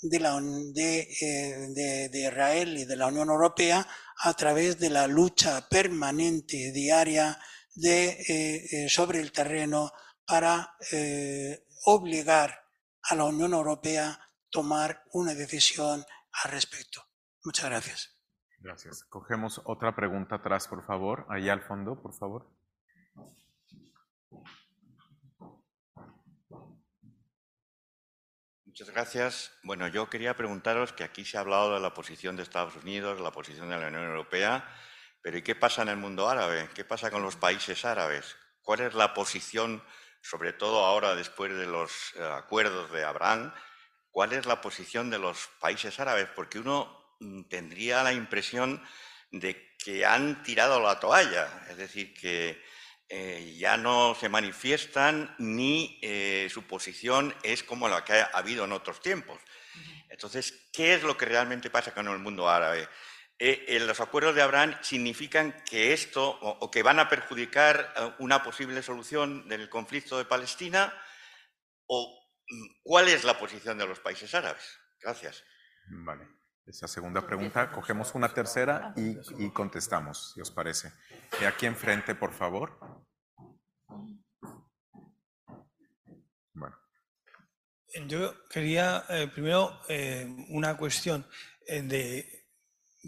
de, la, de, de, Israel y de la Unión Europea a través de la lucha permanente, diaria, de, sobre el terreno para obligar a la Unión Europea a tomar una decisión al respecto. Muchas gracias. Gracias. Cogemos otra pregunta atrás, por favor. Ahí al fondo, por favor. Muchas gracias. Bueno, yo quería preguntaros que aquí se ha hablado de la posición de Estados Unidos, la posición de la Unión Europea, pero ¿y qué pasa en el mundo árabe? ¿Qué pasa con los países árabes? ¿Cuál es la posición, sobre todo ahora después de los eh, acuerdos de Abraham, cuál es la posición de los países árabes? Porque uno tendría la impresión de que han tirado la toalla, es decir, que eh, ya no se manifiestan ni eh, su posición es como la que ha habido en otros tiempos. Entonces, ¿qué es lo que realmente pasa con el mundo árabe? Eh, los acuerdos de Abraham significan que esto o, que van a perjudicar una posible solución del conflicto de Palestina o mm, cuál es la posición de los países árabes. Gracias. Vale esa segunda pregunta. Cogemos una tercera y, contestamos, si os parece. De aquí enfrente, por favor. Bueno. Yo quería eh, primero eh, una cuestión eh, de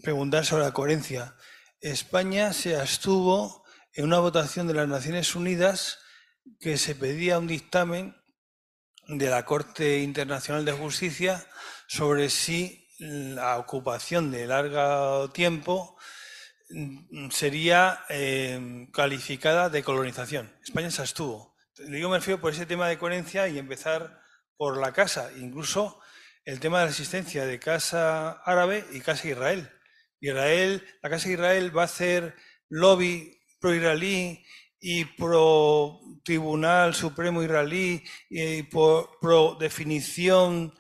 preguntar sobre la coherencia. España se abstuvo en una votación de las Naciones Unidas que se pedía un dictamen de la Corte Internacional de Justicia sobre si la ocupación de largo tiempo mm, sería em, calificada de colonización. España se abstuvo. Digo, me refiero por ese tema de coherencia y empezar por la casa, incluso el tema de la existencia de casa árabe y casa Israel. Israel, la casa Israel va a hacer lobby pro-israelí y pro Tribunal Supremo israelí y por, pro definición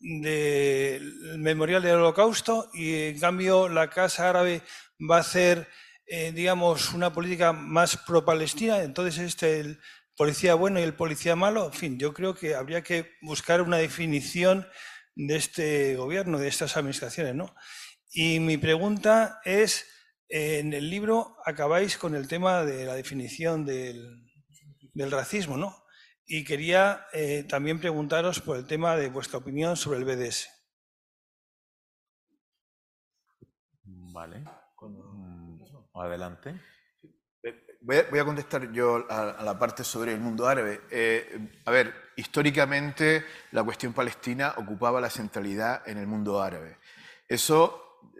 del memorial del holocausto y en cambio la Casa Árabe va a hacer, eh, digamos, una política más pro-palestina, entonces este el policía bueno y el policía malo, en fin, yo creo que habría que buscar una definición de este gobierno, de estas administraciones, ¿no? Y mi pregunta es, en el libro acabáis con el tema de la definición del, del racismo, ¿no? Y quería eh, también preguntaros por el tema de vuestra opinión sobre el BDS. Vale. Mm, adelante. Eh, voy a, contestar yo a, la parte sobre el mundo árabe. Eh, a ver, históricamente la cuestión palestina ocupaba la centralidad en el mundo árabe. Eso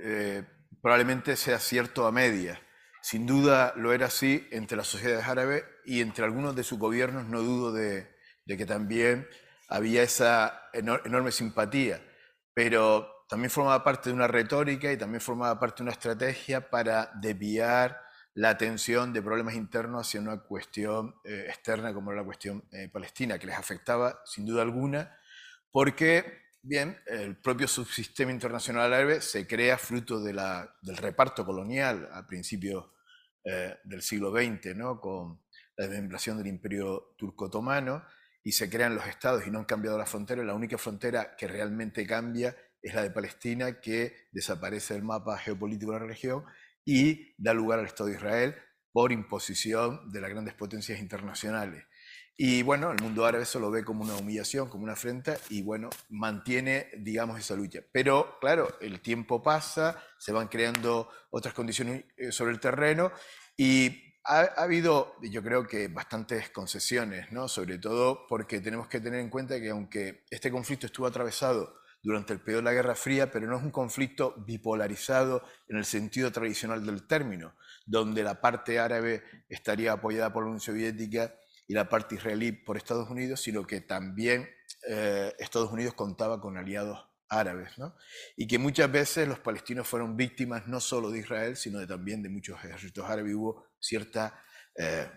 probablemente sea cierto a media. Sin duda lo era así entre las sociedades árabes y entre algunos de sus gobiernos no dudo de, que también había esa enorme simpatía, pero también formaba parte de una retórica y también formaba parte de una estrategia para desviar la atención de problemas internos hacia una cuestión eh, externa como era la cuestión eh, palestina, que les afectaba sin duda alguna, porque Bien, el propio subsistema internacional árabe se crea fruto de la, del reparto colonial a principios eh, del siglo XX, con la desmembración del imperio turco-otomano, y se crean los estados y no han cambiado las fronteras. La única frontera que realmente cambia es la de Palestina, que desaparece del mapa geopolítico de la región y da lugar al Estado de Israel por imposición de las grandes potencias internacionales. Y bueno, el mundo árabe eso lo ve como una humillación, como una afrenta, y bueno, mantiene, digamos, esa lucha. Pero claro, el tiempo pasa, se van creando otras condiciones eh, sobre el terreno, y ha, habido, yo creo que, bastantes concesiones, ¿no? Sobre todo porque tenemos que tener en cuenta que aunque este conflicto estuvo atravesado durante el periodo de la Guerra Fría, pero no es un conflicto bipolarizado en el sentido tradicional del término, donde la parte árabe estaría apoyada por la Unión Soviética y la parte israelí por Estados Unidos, sino que también eh, Estados Unidos contaba con aliados árabes, ¿no? y que muchas veces los palestinos fueron víctimas no solo de Israel, sino de, también de muchos ejércitos árabes. Hubo cierta, eh,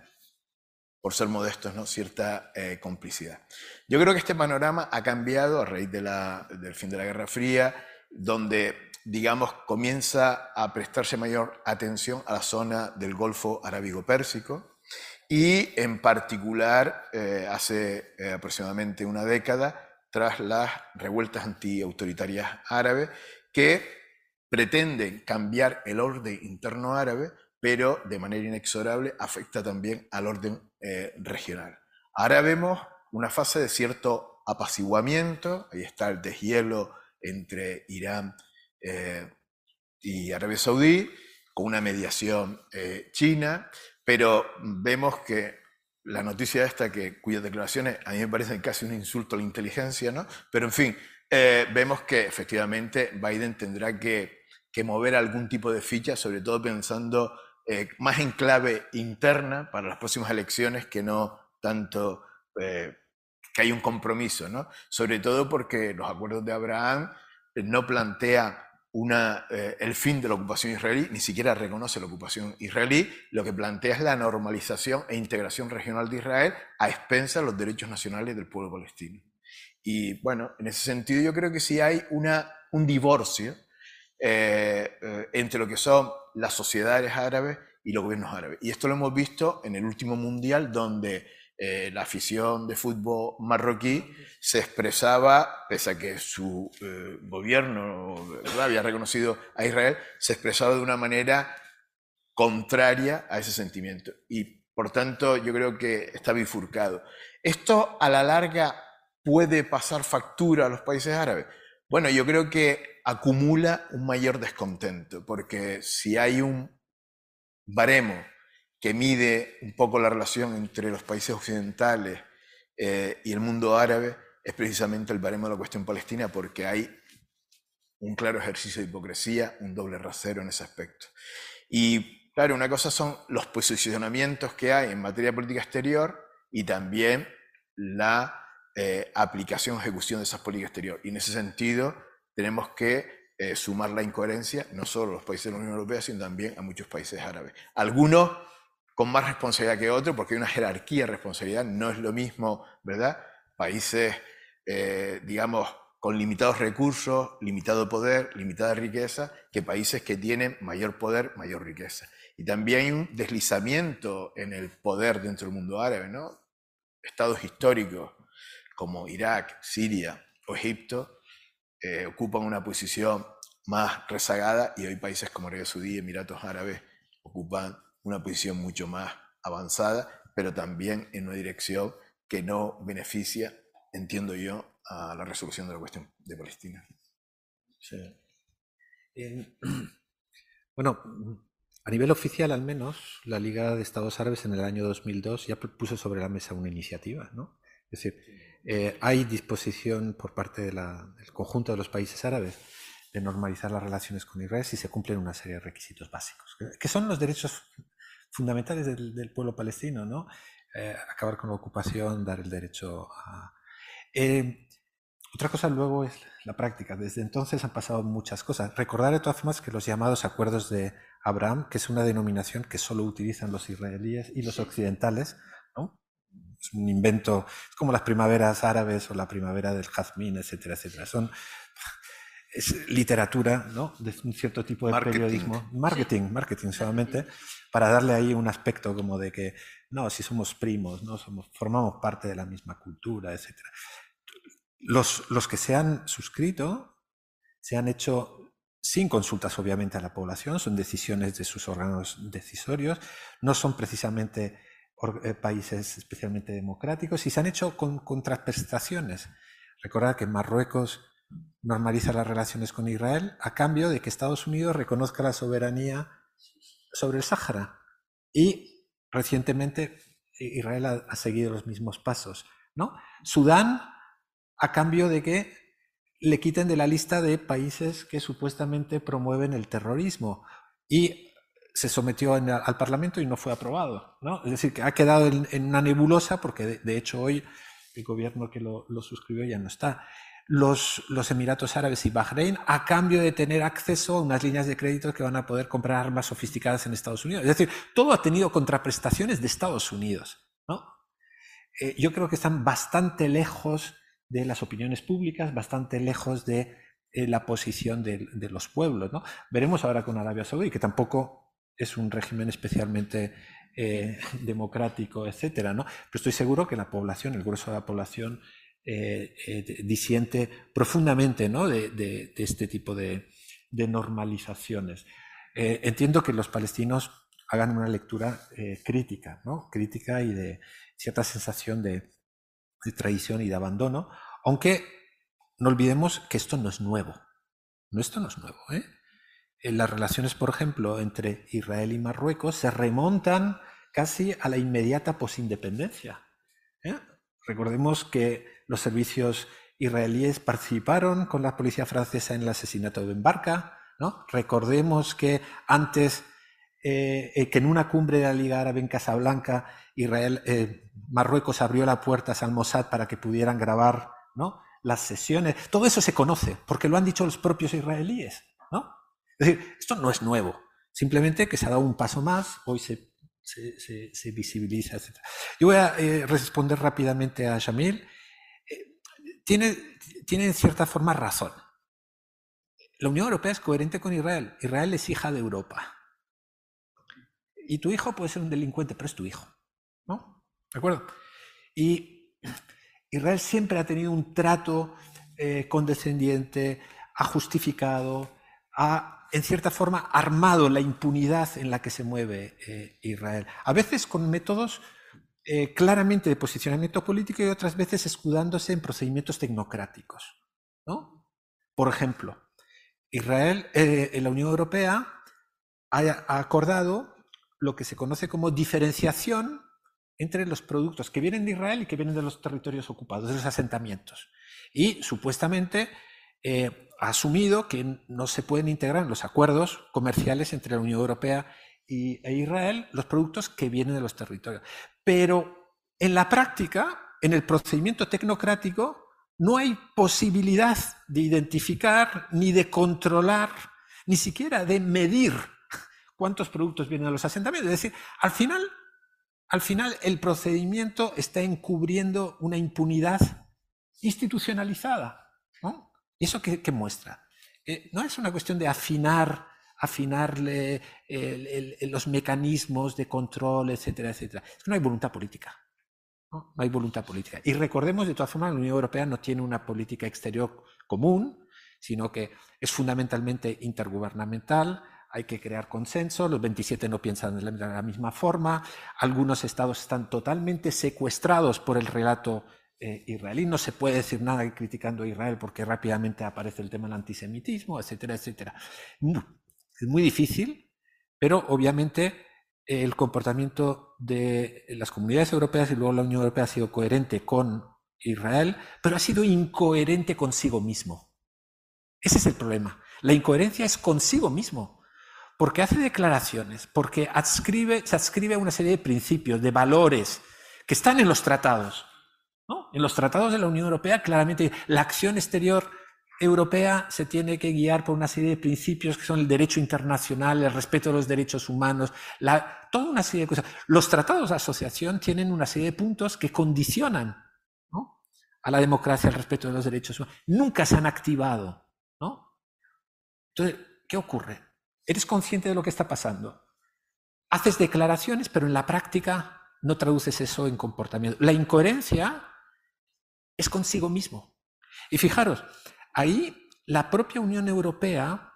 por ser modestos, ¿no? cierta eh, complicidad. Yo creo que este panorama ha cambiado a raíz del fin de la Guerra Fría, donde digamos, comienza a prestarse mayor atención a la zona del Golfo Arábigo-Pérsico, y en particular eh, hace eh, aproximadamente una década tras las revueltas antiautoritarias árabes que pretenden cambiar el orden interno árabe, pero de manera inexorable afecta también al orden eh, regional. Ahora vemos una fase de cierto apaciguamiento, ahí está el deshielo entre Irán y Arabia Saudí, con una mediación china, pero vemos que la noticia esta, que, cuyas declaraciones a mí me parecen casi un insulto a la inteligencia, ¿no? Pero en fin, eh, vemos que efectivamente Biden tendrá que, mover algún tipo de ficha, sobre todo pensando eh, más en clave interna para las próximas elecciones que no tanto eh, que hay un compromiso, ¿no? Sobre todo porque los acuerdos de Abraham no plantean eh, el fin de la ocupación israelí, ni siquiera reconoce la ocupación israelí, lo que plantea es la normalización e integración regional de Israel a expensas de los derechos nacionales del pueblo palestino. Y bueno, en ese sentido yo creo que sí hay una, un divorcio eh, eh, entre lo que son las sociedades árabes y los gobiernos árabes. Y esto lo hemos visto en el último mundial donde eh, la afición de fútbol marroquí se expresaba, pese a que su eh, gobierno había reconocido a Israel, se expresaba de una manera contraria a ese sentimiento. Y por tanto yo creo que está bifurcado. ¿Esto a la larga puede pasar factura a los países árabes? Bueno, yo creo que acumula un mayor descontento, porque si hay un baremo que mide un poco la relación entre los países occidentales eh, y el mundo árabe es precisamente el baremo de la cuestión palestina porque hay un claro ejercicio de hipocresía, un doble rasero en ese aspecto. Y claro, una cosa son los posicionamientos que hay en materia de política exterior y también la eh, aplicación, ejecución de esas políticas exterior. Y en ese sentido tenemos que eh, sumar la incoherencia, no solo a los países de la Unión Europea, sino también a muchos países árabes. Algunos con más responsabilidad que otros, porque hay una jerarquía de responsabilidad, no es lo mismo, ¿verdad? Países, eh, digamos, con limitados recursos, limitado poder, limitada riqueza, que países que tienen mayor poder, mayor riqueza. Y también hay un deslizamiento en el poder dentro del mundo árabe, ¿no? Estados históricos como Irak, Siria o Egipto eh, ocupan una posición más rezagada y hoy países como Arabia Saudí Emiratos Árabes ocupan una posición mucho más avanzada, pero también en una dirección que no beneficia, entiendo yo, a la resolución de la cuestión de Palestina. bueno, a nivel oficial al menos, la Liga de Estados Árabes en el año 2002 ya puso sobre la mesa una iniciativa, ¿no? Es decir, eh, hay disposición por parte del conjunto de los países árabes de normalizar las relaciones con Israel si se cumplen una serie de requisitos básicos, que son los derechos fundamentales del, pueblo palestino, ¿no? Eh, acabar con la ocupación, dar el derecho a... Eh, otra cosa luego es la práctica. Desde entonces han pasado muchas cosas. Recordar de todas formas que los llamados acuerdos de Abraham, que es una denominación que solo utilizan los israelíes y los occidentales, ¿no? es un invento, es como las primaveras árabes o la primavera del jazmín, etcétera, etcétera. Son es literatura, ¿no? De un cierto tipo de periodismo, marketing, marketing solamente, para darle ahí un aspecto como de que no, si somos primos, no somos, formamos parte de la misma cultura, etcétera. Los, los que se han suscrito se han hecho sin consultas obviamente a la población, son decisiones de sus órganos decisorios, no son precisamente eh, países especialmente democráticos y se han hecho con contraprestaciones. Recordad que Marruecos normaliza las relaciones con Israel a cambio de que Estados Unidos reconozca la soberanía sobre el Sáhara. Y recientemente Israel ha, seguido los mismos pasos. ¿no? Sudán a cambio de que le quiten de la lista de países que supuestamente promueven el terrorismo. Y se sometió al Parlamento y no fue aprobado. ¿no? Es decir, que ha quedado en, una nebulosa porque de, hecho hoy el gobierno que lo, suscribió ya no está. Los, Emiratos Árabes y Bahrein a cambio de tener acceso a unas líneas de crédito que van a poder comprar armas sofisticadas en Estados Unidos. Es decir, todo ha tenido contraprestaciones de Estados Unidos. ¿no? Eh, yo creo que están bastante lejos de las opiniones públicas, bastante lejos de eh, la posición de, los pueblos. ¿no? Veremos ahora con Arabia Saudí, que tampoco es un régimen especialmente eh, democrático, etcétera, ¿no? Pero estoy seguro que la población, el grueso de la población, eh, disiente profundamente ¿no? de, este tipo de, normalizaciones. entiendo que los palestinos hagan una lectura crítica, ¿no? crítica y de cierta sensación de, traición y de abandono, aunque no olvidemos que esto no es nuevo. No, esto no es nuevo. ¿eh? En las relaciones, por ejemplo, entre Israel y Marruecos se remontan casi a la inmediata posindependencia. ¿eh? Recordemos que los servicios israelíes participaron con la policía francesa en el asesinato de Embarca. ¿no? Recordemos que antes, eh, eh, que en una cumbre de la Liga Árabe en Casablanca, Israel, Marruecos abrió las puertas al Mossad para que pudieran grabar ¿no? las sesiones, todo eso se conoce, porque lo han dicho los propios israelíes. ¿no? Decir, esto no es nuevo, simplemente que se ha dado un paso más, hoy se, se, visibiliza, etc. Yo voy a eh, responder rápidamente a Shamil. Tiene, tiene en cierta forma razón. La Unión Europea es coherente con Israel. Israel es hija de Europa. Y tu hijo puede ser un delincuente, pero es tu hijo. ¿No? ¿De acuerdo? Y Israel siempre ha tenido un trato eh, condescendiente, ha justificado, ha, en cierta forma, armado la impunidad en la que se mueve eh, Israel. A veces con métodos eh, claramente de posicionamiento político y otras veces escudándose en procedimientos tecnocráticos. ¿no? Por ejemplo, Israel, en la Unión Europea, ha acordado lo que se conoce como diferenciación entre los productos que vienen de Israel y que vienen de los territorios ocupados, de los asentamientos. Y supuestamente eh, ha asumido que no se pueden integrar en los acuerdos comerciales entre la Unión Europea e Israel los productos que vienen de los territorios. Pero en la práctica, en el procedimiento tecnocrático, no hay posibilidad de identificar ni de controlar, ni siquiera de medir cuántos productos vienen a los asentamientos. Es decir, al final, al final el procedimiento está encubriendo una impunidad institucionalizada. ¿Y eso qué, muestra? Eh, no es una cuestión de afinar afinarle los mecanismos de control, etcétera, etcétera. Es que no hay voluntad política. ¿no? hay voluntad política. Y recordemos, de todas formas, la Unión Europea no tiene una política exterior común, sino que es fundamentalmente intergubernamental, hay que crear consenso, los 27 no piensan de la misma forma, algunos estados están totalmente secuestrados por el relato eh, israelí, no se puede decir nada criticando a Israel porque rápidamente aparece el tema del antisemitismo, etcétera, etcétera. Es muy difícil, pero obviamente el comportamiento de las comunidades europeas y luego la Unión Europea ha sido coherente con Israel, pero ha sido incoherente consigo mismo. Ese es el problema. La incoherencia es consigo mismo, porque hace declaraciones, porque adscribe, se adscribe a una serie de principios, de valores que están en los tratados. En los tratados de la Unión Europea claramente la acción exterior europea se tiene que guiar por una serie de principios que son el derecho internacional, el respeto de los derechos humanos, toda una serie de cosas. Los tratados de asociación tienen una serie de puntos que condicionan a la democracia, el respeto de los derechos humanos. Nunca se han activado. ¿no? Entonces, ¿qué ocurre? Eres consciente de lo que está pasando. Haces declaraciones, pero en la práctica no traduces eso en comportamiento. La incoherencia es consigo mismo. Y fijaros, Ahí la propia Unión Europea,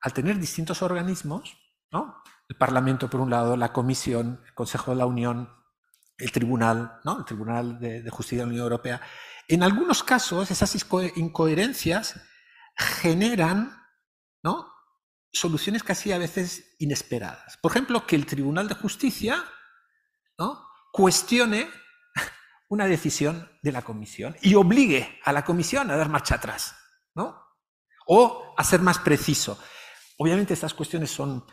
al tener distintos organismos, ¿no? el Parlamento por un lado, la Comisión, el Consejo de la Unión, el Tribunal, ¿no? el Tribunal de, Justicia de la Unión Europea, en algunos casos esas incoherencias generan ¿no? soluciones casi a veces inesperadas. Por ejemplo, que el Tribunal de Justicia ¿no? cuestione una decisión de la Comisión y obligue a la Comisión a dar marcha atrás. ¿no? O a ser más preciso. Obviamente estas cuestiones son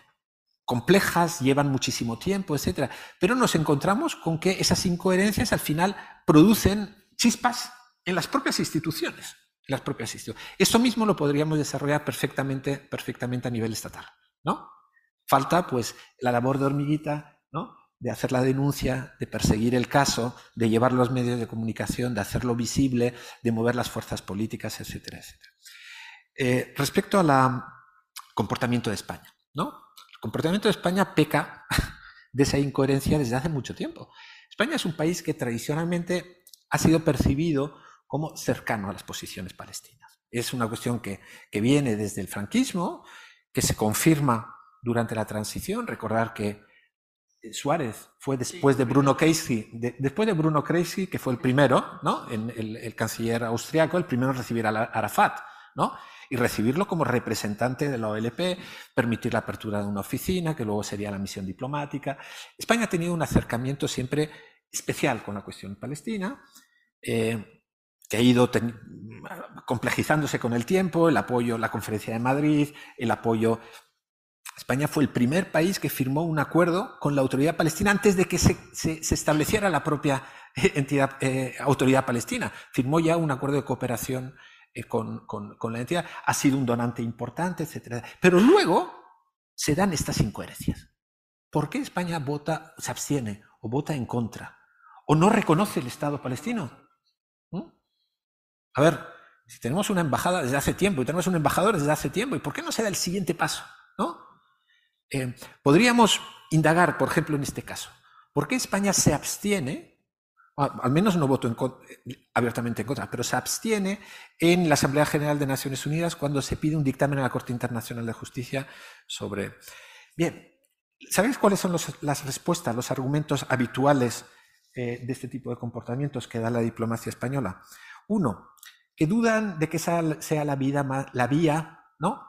complejas, llevan muchísimo tiempo, etc. Pero nos encontramos con que esas incoherencias al final producen chispas en las propias instituciones. En las propias instituciones. Eso mismo lo podríamos desarrollar perfectamente, perfectamente a nivel estatal. ¿no? Falta pues la labor de hormiguita, ¿no? De hacer la denuncia, de perseguir el caso, de llevar los medios de comunicación, de hacerlo visible, de mover las fuerzas políticas, etcétera, etcétera. Eh, respecto al comportamiento de España, ¿no? El comportamiento de España peca de esa incoherencia desde hace mucho tiempo. España es un país que tradicionalmente ha sido percibido como cercano a las posiciones palestinas. Es una cuestión que, que viene desde el franquismo, que se confirma durante la transición. Recordar que Suárez fue después de Bruno Kreisky, después de Bruno Kreisky, que fue el primero, ¿no? El, canciller austriaco, el primero en recibir a Arafat, ¿no? Y recibirlo como representante de la OLP, permitir la apertura de una oficina, que luego sería la misión diplomática. España ha tenido un acercamiento siempre especial con la cuestión palestina, eh, que ha ido complejizándose con el tiempo, el apoyo la Conferencia de Madrid, el apoyo España fue el primer país que firmó un acuerdo con la autoridad palestina antes de que se, estableciera la propia eh, entidad, eh, autoridad palestina. Firmó ya un acuerdo de cooperación eh, con, la entidad. Ha sido un donante importante, etc. Pero luego se dan estas incoherencias. ¿Por qué España vota, se abstiene o vota en contra? ¿O no reconoce el Estado palestino? ¿Mm? A ver, si tenemos una embajada desde hace tiempo y tenemos un embajador desde hace tiempo, ¿y por qué no se da el siguiente paso? ¿No? Eh, podríamos indagar, por ejemplo, en este caso, ¿por qué España se abstiene? Al menos no voto abiertamente en contra, pero se abstiene en la Asamblea General de Naciones Unidas cuando se pide un dictamen a la Corte Internacional de Justicia sobre... Bien, ¿sabéis cuáles son las respuestas, los argumentos habituales eh, de este tipo de comportamientos que da la diplomacia española? Uno, que dudan de que sea la, vida, la vía ¿no?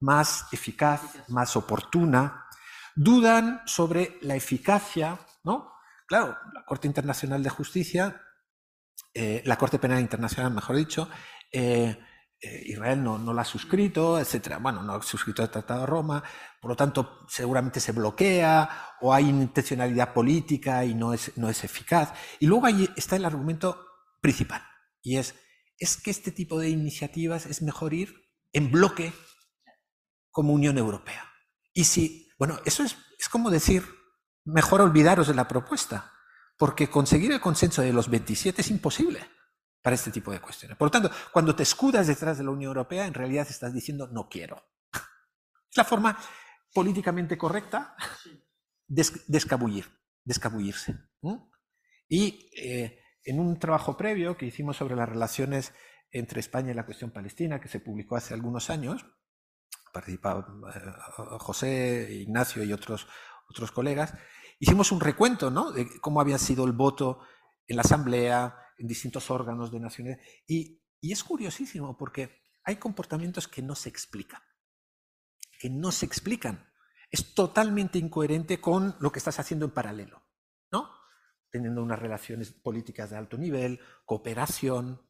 Más eficaz, más oportuna, dudan sobre la eficacia, ¿no? Claro, la Corte Internacional de Justicia, eh, la Corte Penal Internacional, mejor dicho, eh, eh, Israel no, no, la ha suscrito, etc. Bueno, no ha suscrito el Tratado de Roma, por lo tanto, seguramente se bloquea o hay intencionalidad política y no es, no es eficaz. Y luego ahí está el argumento principal, y es es que este tipo de iniciativas es mejor ir en bloque como Unión Europea. Y si, bueno, eso es, es como decir, mejor olvidaros de la propuesta, porque conseguir el consenso de los 27 es imposible para este tipo de cuestiones. Por lo tanto, cuando te escudas detrás de la Unión Europea, en realidad estás diciendo no quiero. Es la forma políticamente correcta de, escabullir, de escabullirse. Y eh, en un trabajo previo que hicimos sobre las relaciones entre España y la cuestión palestina, que se publicó hace algunos años, participaban eh, José, Ignacio y otros, otros colegas, hicimos un recuento ¿no? de cómo había sido el voto en la Asamblea, en distintos órganos de Naciones. Y, y es curiosísimo porque hay comportamientos que no se explican, que no se explican. Es totalmente incoherente con lo que estás haciendo en paralelo, ¿no? Teniendo unas relaciones políticas de alto nivel, cooperación,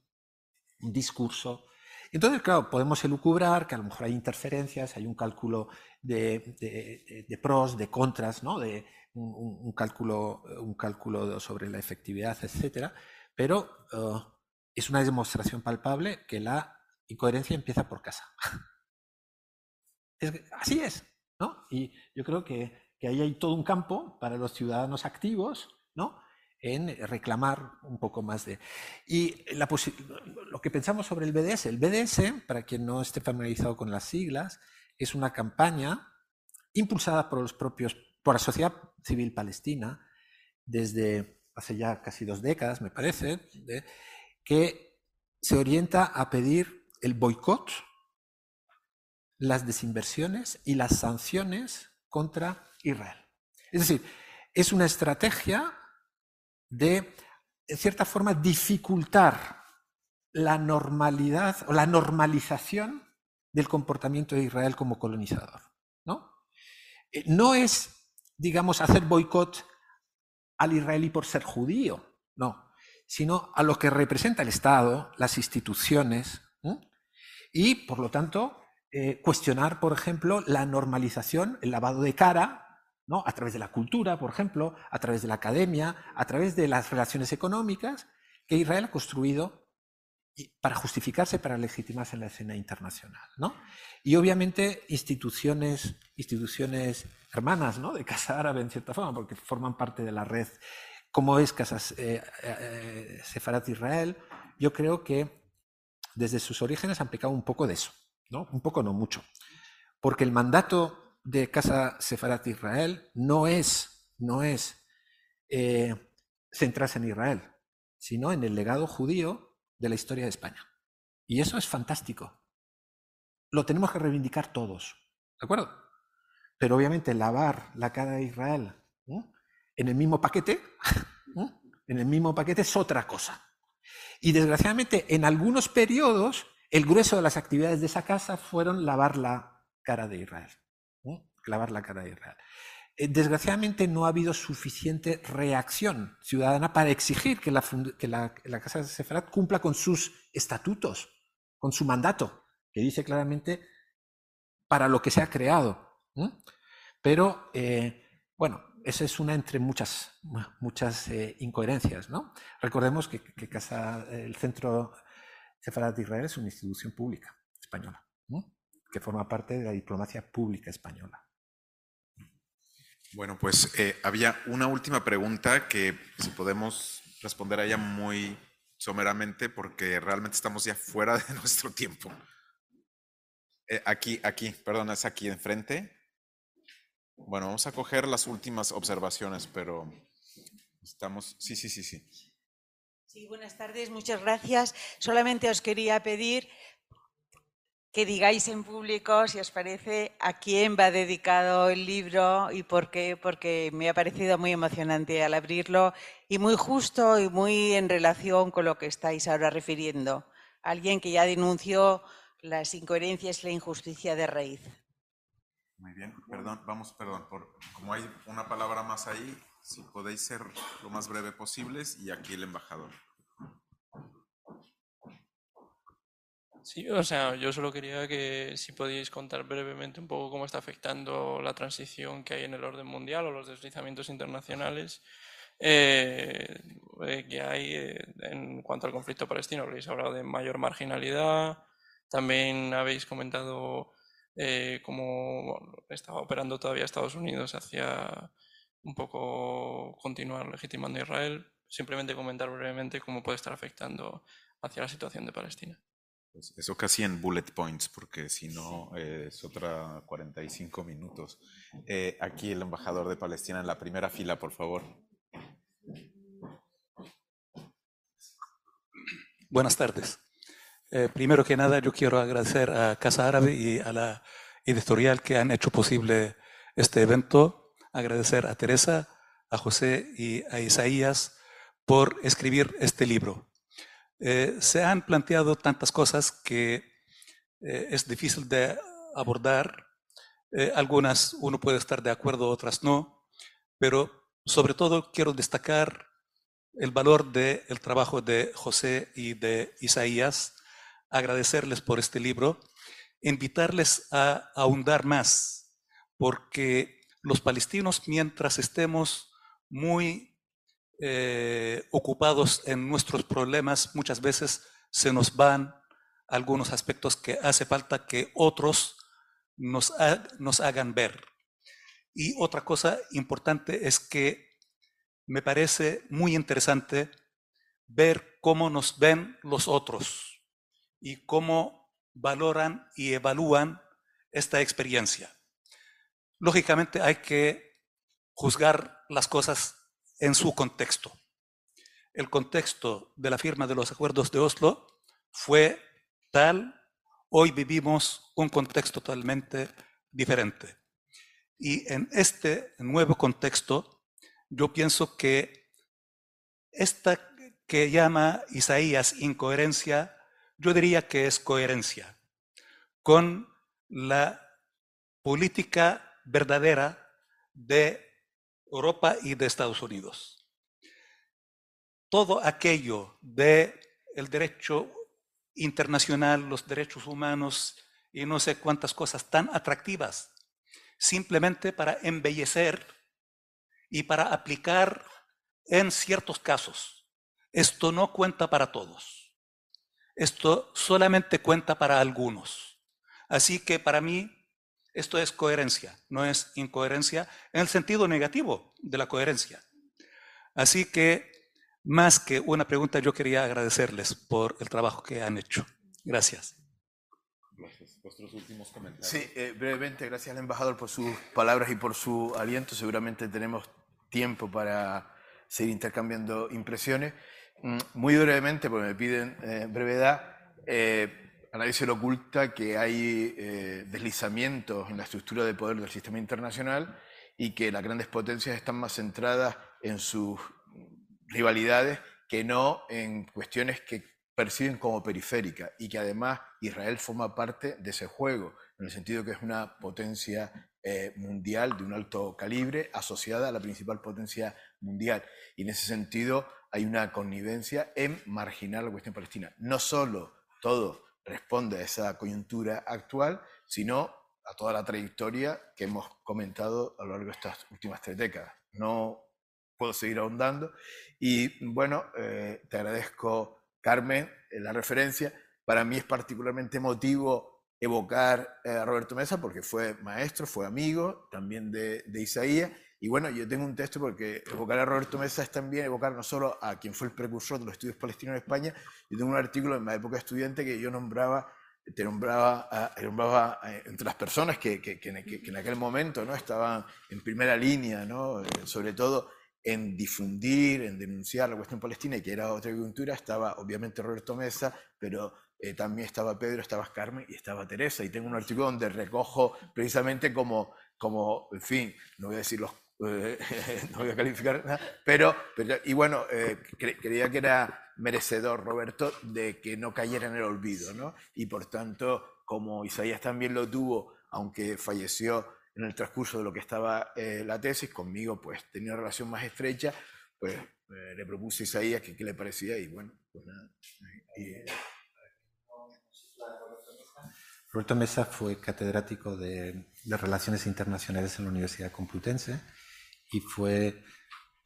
un discurso. Entonces, claro, podemos elucubrar que a lo mejor hay interferencias, hay un cálculo de, pros, de contras, ¿no? de un, cálculo, un cálculo sobre la efectividad, etcétera, pero uh, es una demostración palpable que la incoherencia empieza por casa. así es, ¿no? Y yo creo que, que, ahí hay todo un campo para los ciudadanos activos, ¿no? En reclamar un poco más de... Y lo que pensamos sobre el BDS, el BDS, para quien no esté familiarizado con las siglas, es una campaña impulsada por los propios, por la sociedad civil palestina, desde hace ya casi dos décadas, me parece, que se orienta a pedir el boicot, las desinversiones y las sanciones contra Israel. Es decir, es una estrategia de, cierta forma, dificultar la normalidad o la normalización del comportamiento de Israel como colonizador. No, eh, no es, digamos, hacer boicot al israelí por ser judío, no, sino a lo que representa el Estado, las instituciones, y por lo tanto eh, cuestionar, por ejemplo, la normalización, el lavado de cara, ¿no? a través de la cultura, por ejemplo, a través de la academia, a través de las relaciones económicas que Israel ha construido para justificarse, para legitimarse en la escena internacional. ¿no? Y obviamente instituciones, instituciones hermanas ¿no? de Casa Árabe, en cierta forma, porque forman parte de la red, como es Casas eh, eh, Sefarat Israel, yo creo que desde sus orígenes han pecado un poco de eso, ¿no? un poco, no mucho. Porque el mandato de Casa Sefarat Israel no es, no es eh, centrarse en Israel, sino en el legado judío de la historia de España. Y eso es fantástico. Lo tenemos que reivindicar todos. ¿De acuerdo? Pero obviamente lavar la cara de Israel en el mismo paquete, en el mismo paquete es otra cosa. Y desgraciadamente en algunos periodos el grueso de las actividades de esa casa fueron lavar la cara de Israel. Lavar la cara de Israel. Eh, desgraciadamente no ha habido suficiente reacción ciudadana para exigir que la, Casa de Sefarat cumpla con sus estatutos, con su mandato, que dice claramente para lo que se ha creado. Pero, eh, bueno, esa es una entre muchas, muchas eh, incoherencias. ¿no? Recordemos que, el Centro Sefarat de Israel es una institución pública española, que forma parte de la diplomacia pública española. Bueno, pues eh, había una última pregunta que si podemos responder a ella muy someramente porque realmente estamos ya fuera de nuestro tiempo. Eh, aquí, aquí, perdón, es aquí enfrente. Bueno, vamos a coger las últimas observaciones, pero estamos, sí, sí, sí, sí. Sí, buenas tardes, muchas gracias. Solamente os quería pedir que digáis en público, si os parece, a quién va dedicado el libro y por qué, porque me ha parecido muy emocionante al abrirlo y muy justo y muy en relación con lo que estáis ahora refiriendo. Alguien que ya denunció las incoherencias y la injusticia de raíz. Muy bien, perdón, vamos, perdón, por, como hay una palabra más ahí, si podéis ser lo más breve posibles y aquí el embajador. Sí, o sea, yo solo quería que si podéis contar brevemente un poco cómo está afectando la transición que hay en el orden mundial o los deslizamientos internacionales eh, que hay en cuanto al conflicto palestino. Habéis hablado de mayor marginalidad, también habéis comentado cómo estaba operando todavía Estados Unidos hacia un poco continuar legitimando a Israel. Simplemente comentar brevemente cómo puede estar afectando hacia la situación de Palestina. Pues eso casi en bullet points, porque si no eh, es otra 45 minutos. Eh, aquí el embajador de Palestina en la primera fila, por favor. Buenas tardes. Eh, primero que nada, yo quiero agradecer a Casa Árabe y a la editorial que han hecho posible este evento. Agradecer a Teresa, a José y a Isaías por escribir este libro. Eh, se han planteado tantas cosas que eh, es difícil de abordar. Eh, algunas uno puede estar de acuerdo, otras no, pero sobre todo quiero destacar el valor del trabajo de José y de Isaías, agradecerles por este libro, invitarles a ahondar más, porque los palestinos, mientras estemos muy eh, ocupados en nuestros problemas, muchas veces se nos van algunos aspectos que hace falta que otros nos, nos hagan ver. Y otra cosa importante es que me parece muy interesante ver cómo nos ven los otros y cómo valoran y evalúan esta experiencia. Lógicamente hay que juzgar las cosas en su contexto. El contexto de la firma de los acuerdos de Oslo fue tal, hoy vivimos un contexto totalmente diferente. Y en este nuevo contexto, yo pienso que esta que llama Isaías incoherencia, yo diría que es coherencia con la política verdadera de Europa y de Estados Unidos. Todo aquello de el derecho internacional, los derechos humanos y no sé cuántas cosas tan atractivas, simplemente para embellecer y para aplicar en ciertos casos. Esto no cuenta para todos. Esto solamente cuenta para algunos. Así que para mí esto es coherencia, no es incoherencia en el sentido negativo de la coherencia. Así que, más que una pregunta, yo quería agradecerles por el trabajo que han hecho. Gracias. Gracias. Vuestros últimos comentarios. Sí, eh, brevemente, gracias al embajador por sus palabras y por su aliento. Seguramente tenemos tiempo para seguir intercambiando impresiones. Mm, muy brevemente, porque me piden eh, brevedad, eh, a nadie se le oculta que hay eh, deslizamientos en la estructura de poder del sistema internacional y que las grandes potencias están más centradas en sus rivalidades que no en cuestiones que perciben como periféricas y que además Israel forma parte de ese juego, en el sentido que es una potencia eh, mundial de un alto calibre asociada a la principal potencia mundial. Y en ese sentido hay una connivencia en marginar la cuestión palestina. No solo todo responde a esa coyuntura actual, sino a toda la trayectoria que hemos comentado a lo largo de estas últimas tres décadas. No puedo seguir ahondando. Y bueno, eh, te agradezco, Carmen, la referencia. Para mí es particularmente emotivo evocar a Roberto Mesa porque fue maestro, fue amigo también de, de Isaías y bueno, yo tengo un texto porque evocar a Roberto Mesa es también evocar no solo a quien fue el precursor de los estudios palestinos en España, yo tengo un artículo en mi época estudiante que yo nombraba, te nombraba, nombraba eh, entre las personas que, que, que, en aquel momento ¿no? estaban en primera línea, ¿no? Eh, sobre todo en difundir, en denunciar la cuestión palestina y que era otra cultura, estaba obviamente Roberto Mesa, pero eh, también estaba Pedro, estaba Carmen y estaba Teresa. Y tengo un artículo donde recojo precisamente como, como en fin, no voy a decir los no voy a calificar nada, pero, y bueno, eh, creía que era merecedor Roberto de que no cayera en el olvido, ¿no? Y por tanto, como Isaías también lo tuvo, aunque falleció en el transcurso de lo que estaba eh, la tesis, conmigo pues tenía una relación más estrecha, pues le propuse a Isaías que qué le parecía y bueno, pues nada. Roberto Mesa fue catedrático de, de Relaciones Internacionales en la Universidad Complutense y fue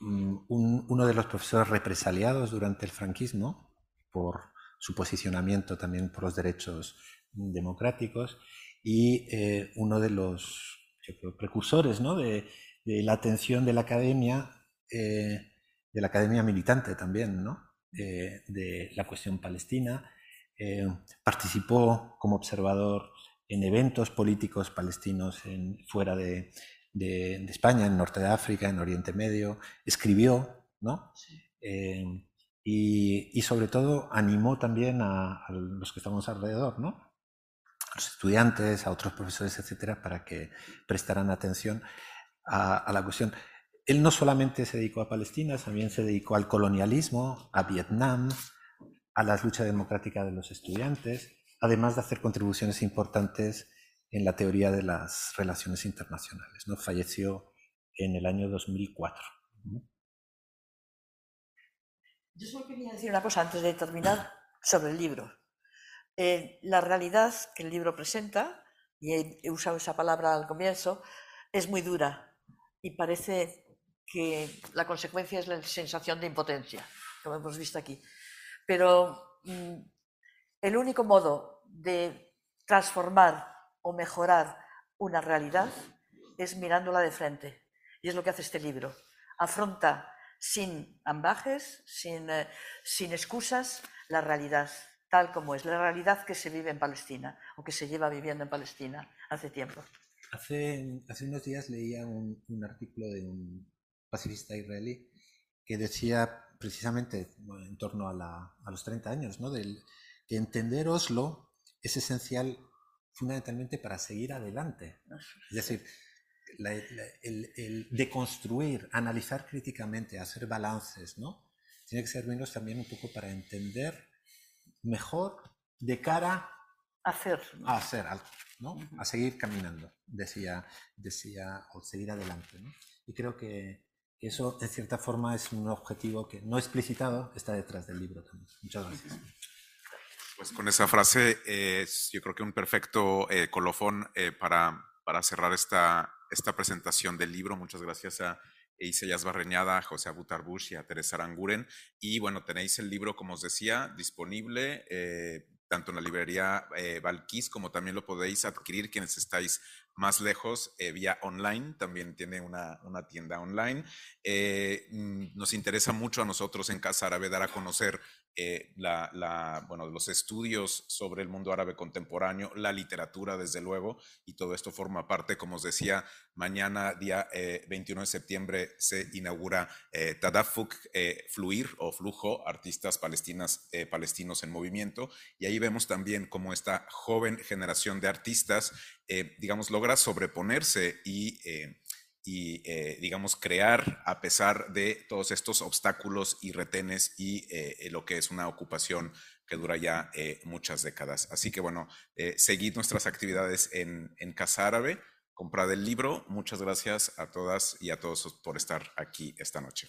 mm, uno de los profesores represaliados durante el franquismo por su posicionamiento también por los derechos democráticos y eh, uno de los precursores ¿no? de, la atención de la academia, eh, de la academia militante también, ¿no? Eh, de la cuestión palestina. participó como observador en eventos políticos palestinos fuera de, de, España, en Norte de África, en Oriente Medio, escribió, ¿no? y, y, sobre todo animó también a, a, los que estamos alrededor, ¿no? a los estudiantes, a otros profesores, etcétera, para que prestaran atención a, la cuestión. Él no solamente se dedicó a Palestina, también se dedicó al colonialismo, a Vietnam, a la lucha democrática de los estudiantes, además de hacer contribuciones importantes en la teoría de las relaciones internacionales. ¿no? Falleció en el año 2004. Yo solo quería decir una cosa antes de terminar sobre el libro. Eh, la realidad que el libro presenta, y he, usado esa palabra al comienzo, es muy dura y parece que la consecuencia es la sensación de impotencia, como hemos visto aquí. Pero mm, el único modo de transformar o mejorar una realidad es mirándola de frente. Y es lo que hace este libro. Afronta sin ambajes, sin, eh, sin excusas, la realidad tal como es, la realidad que se vive en Palestina o que se lleva viviendo en Palestina hace tiempo. Hace, hace unos días leía un, artículo de un pacifista israelí que decía precisamente en torno a, los 30 años, ¿no? Del, que entender Oslo es esencial fundamentalmente para seguir adelante. Es decir, el, el, deconstruir, analizar críticamente, hacer balances, ¿no? Tiene que servirnos también un poco para entender mejor de cara a hacer, a hacer algo, ¿no? A seguir caminando, decía, decía, o seguir adelante, ¿no? Y creo que eso, en cierta forma, es un objetivo que no explicitado está detrás del libro también. Muchas gracias. Pues con esa frase yo creo que un perfecto eh, colofón eh, para, para cerrar esta, esta presentación del libro. Muchas gracias a Isayas Barreñada, a José Abutarbush y a Teresa Aranguren. Y bueno, tenéis el libro, como os decía, disponible eh, tanto en la librería eh, Valquís como también lo podéis adquirir quienes estáis más lejos vía online. También tiene una, una tienda online. Mm, nos interesa mucho a nosotros en Casa Árabe dar a conocer eh, la, bueno, los estudios sobre el mundo árabe contemporáneo, la literatura, desde luego, y todo esto forma parte, como os decía, mañana, día 21 de septiembre, se inaugura Tadafuk, Fluir o Flujo, artistas palestinas, palestinos en movimiento, y ahí vemos también cómo esta joven generación de artistas, digamos, logra sobreponerse y y, eh, digamos, crear a pesar de todos estos obstáculos y retenes y eh, lo que es una ocupación que dura ya eh, muchas décadas. Así que bueno, seguid nuestras actividades en, en Casa Árabe, comprad el libro. Muchas gracias a todas y a todos por estar aquí esta noche.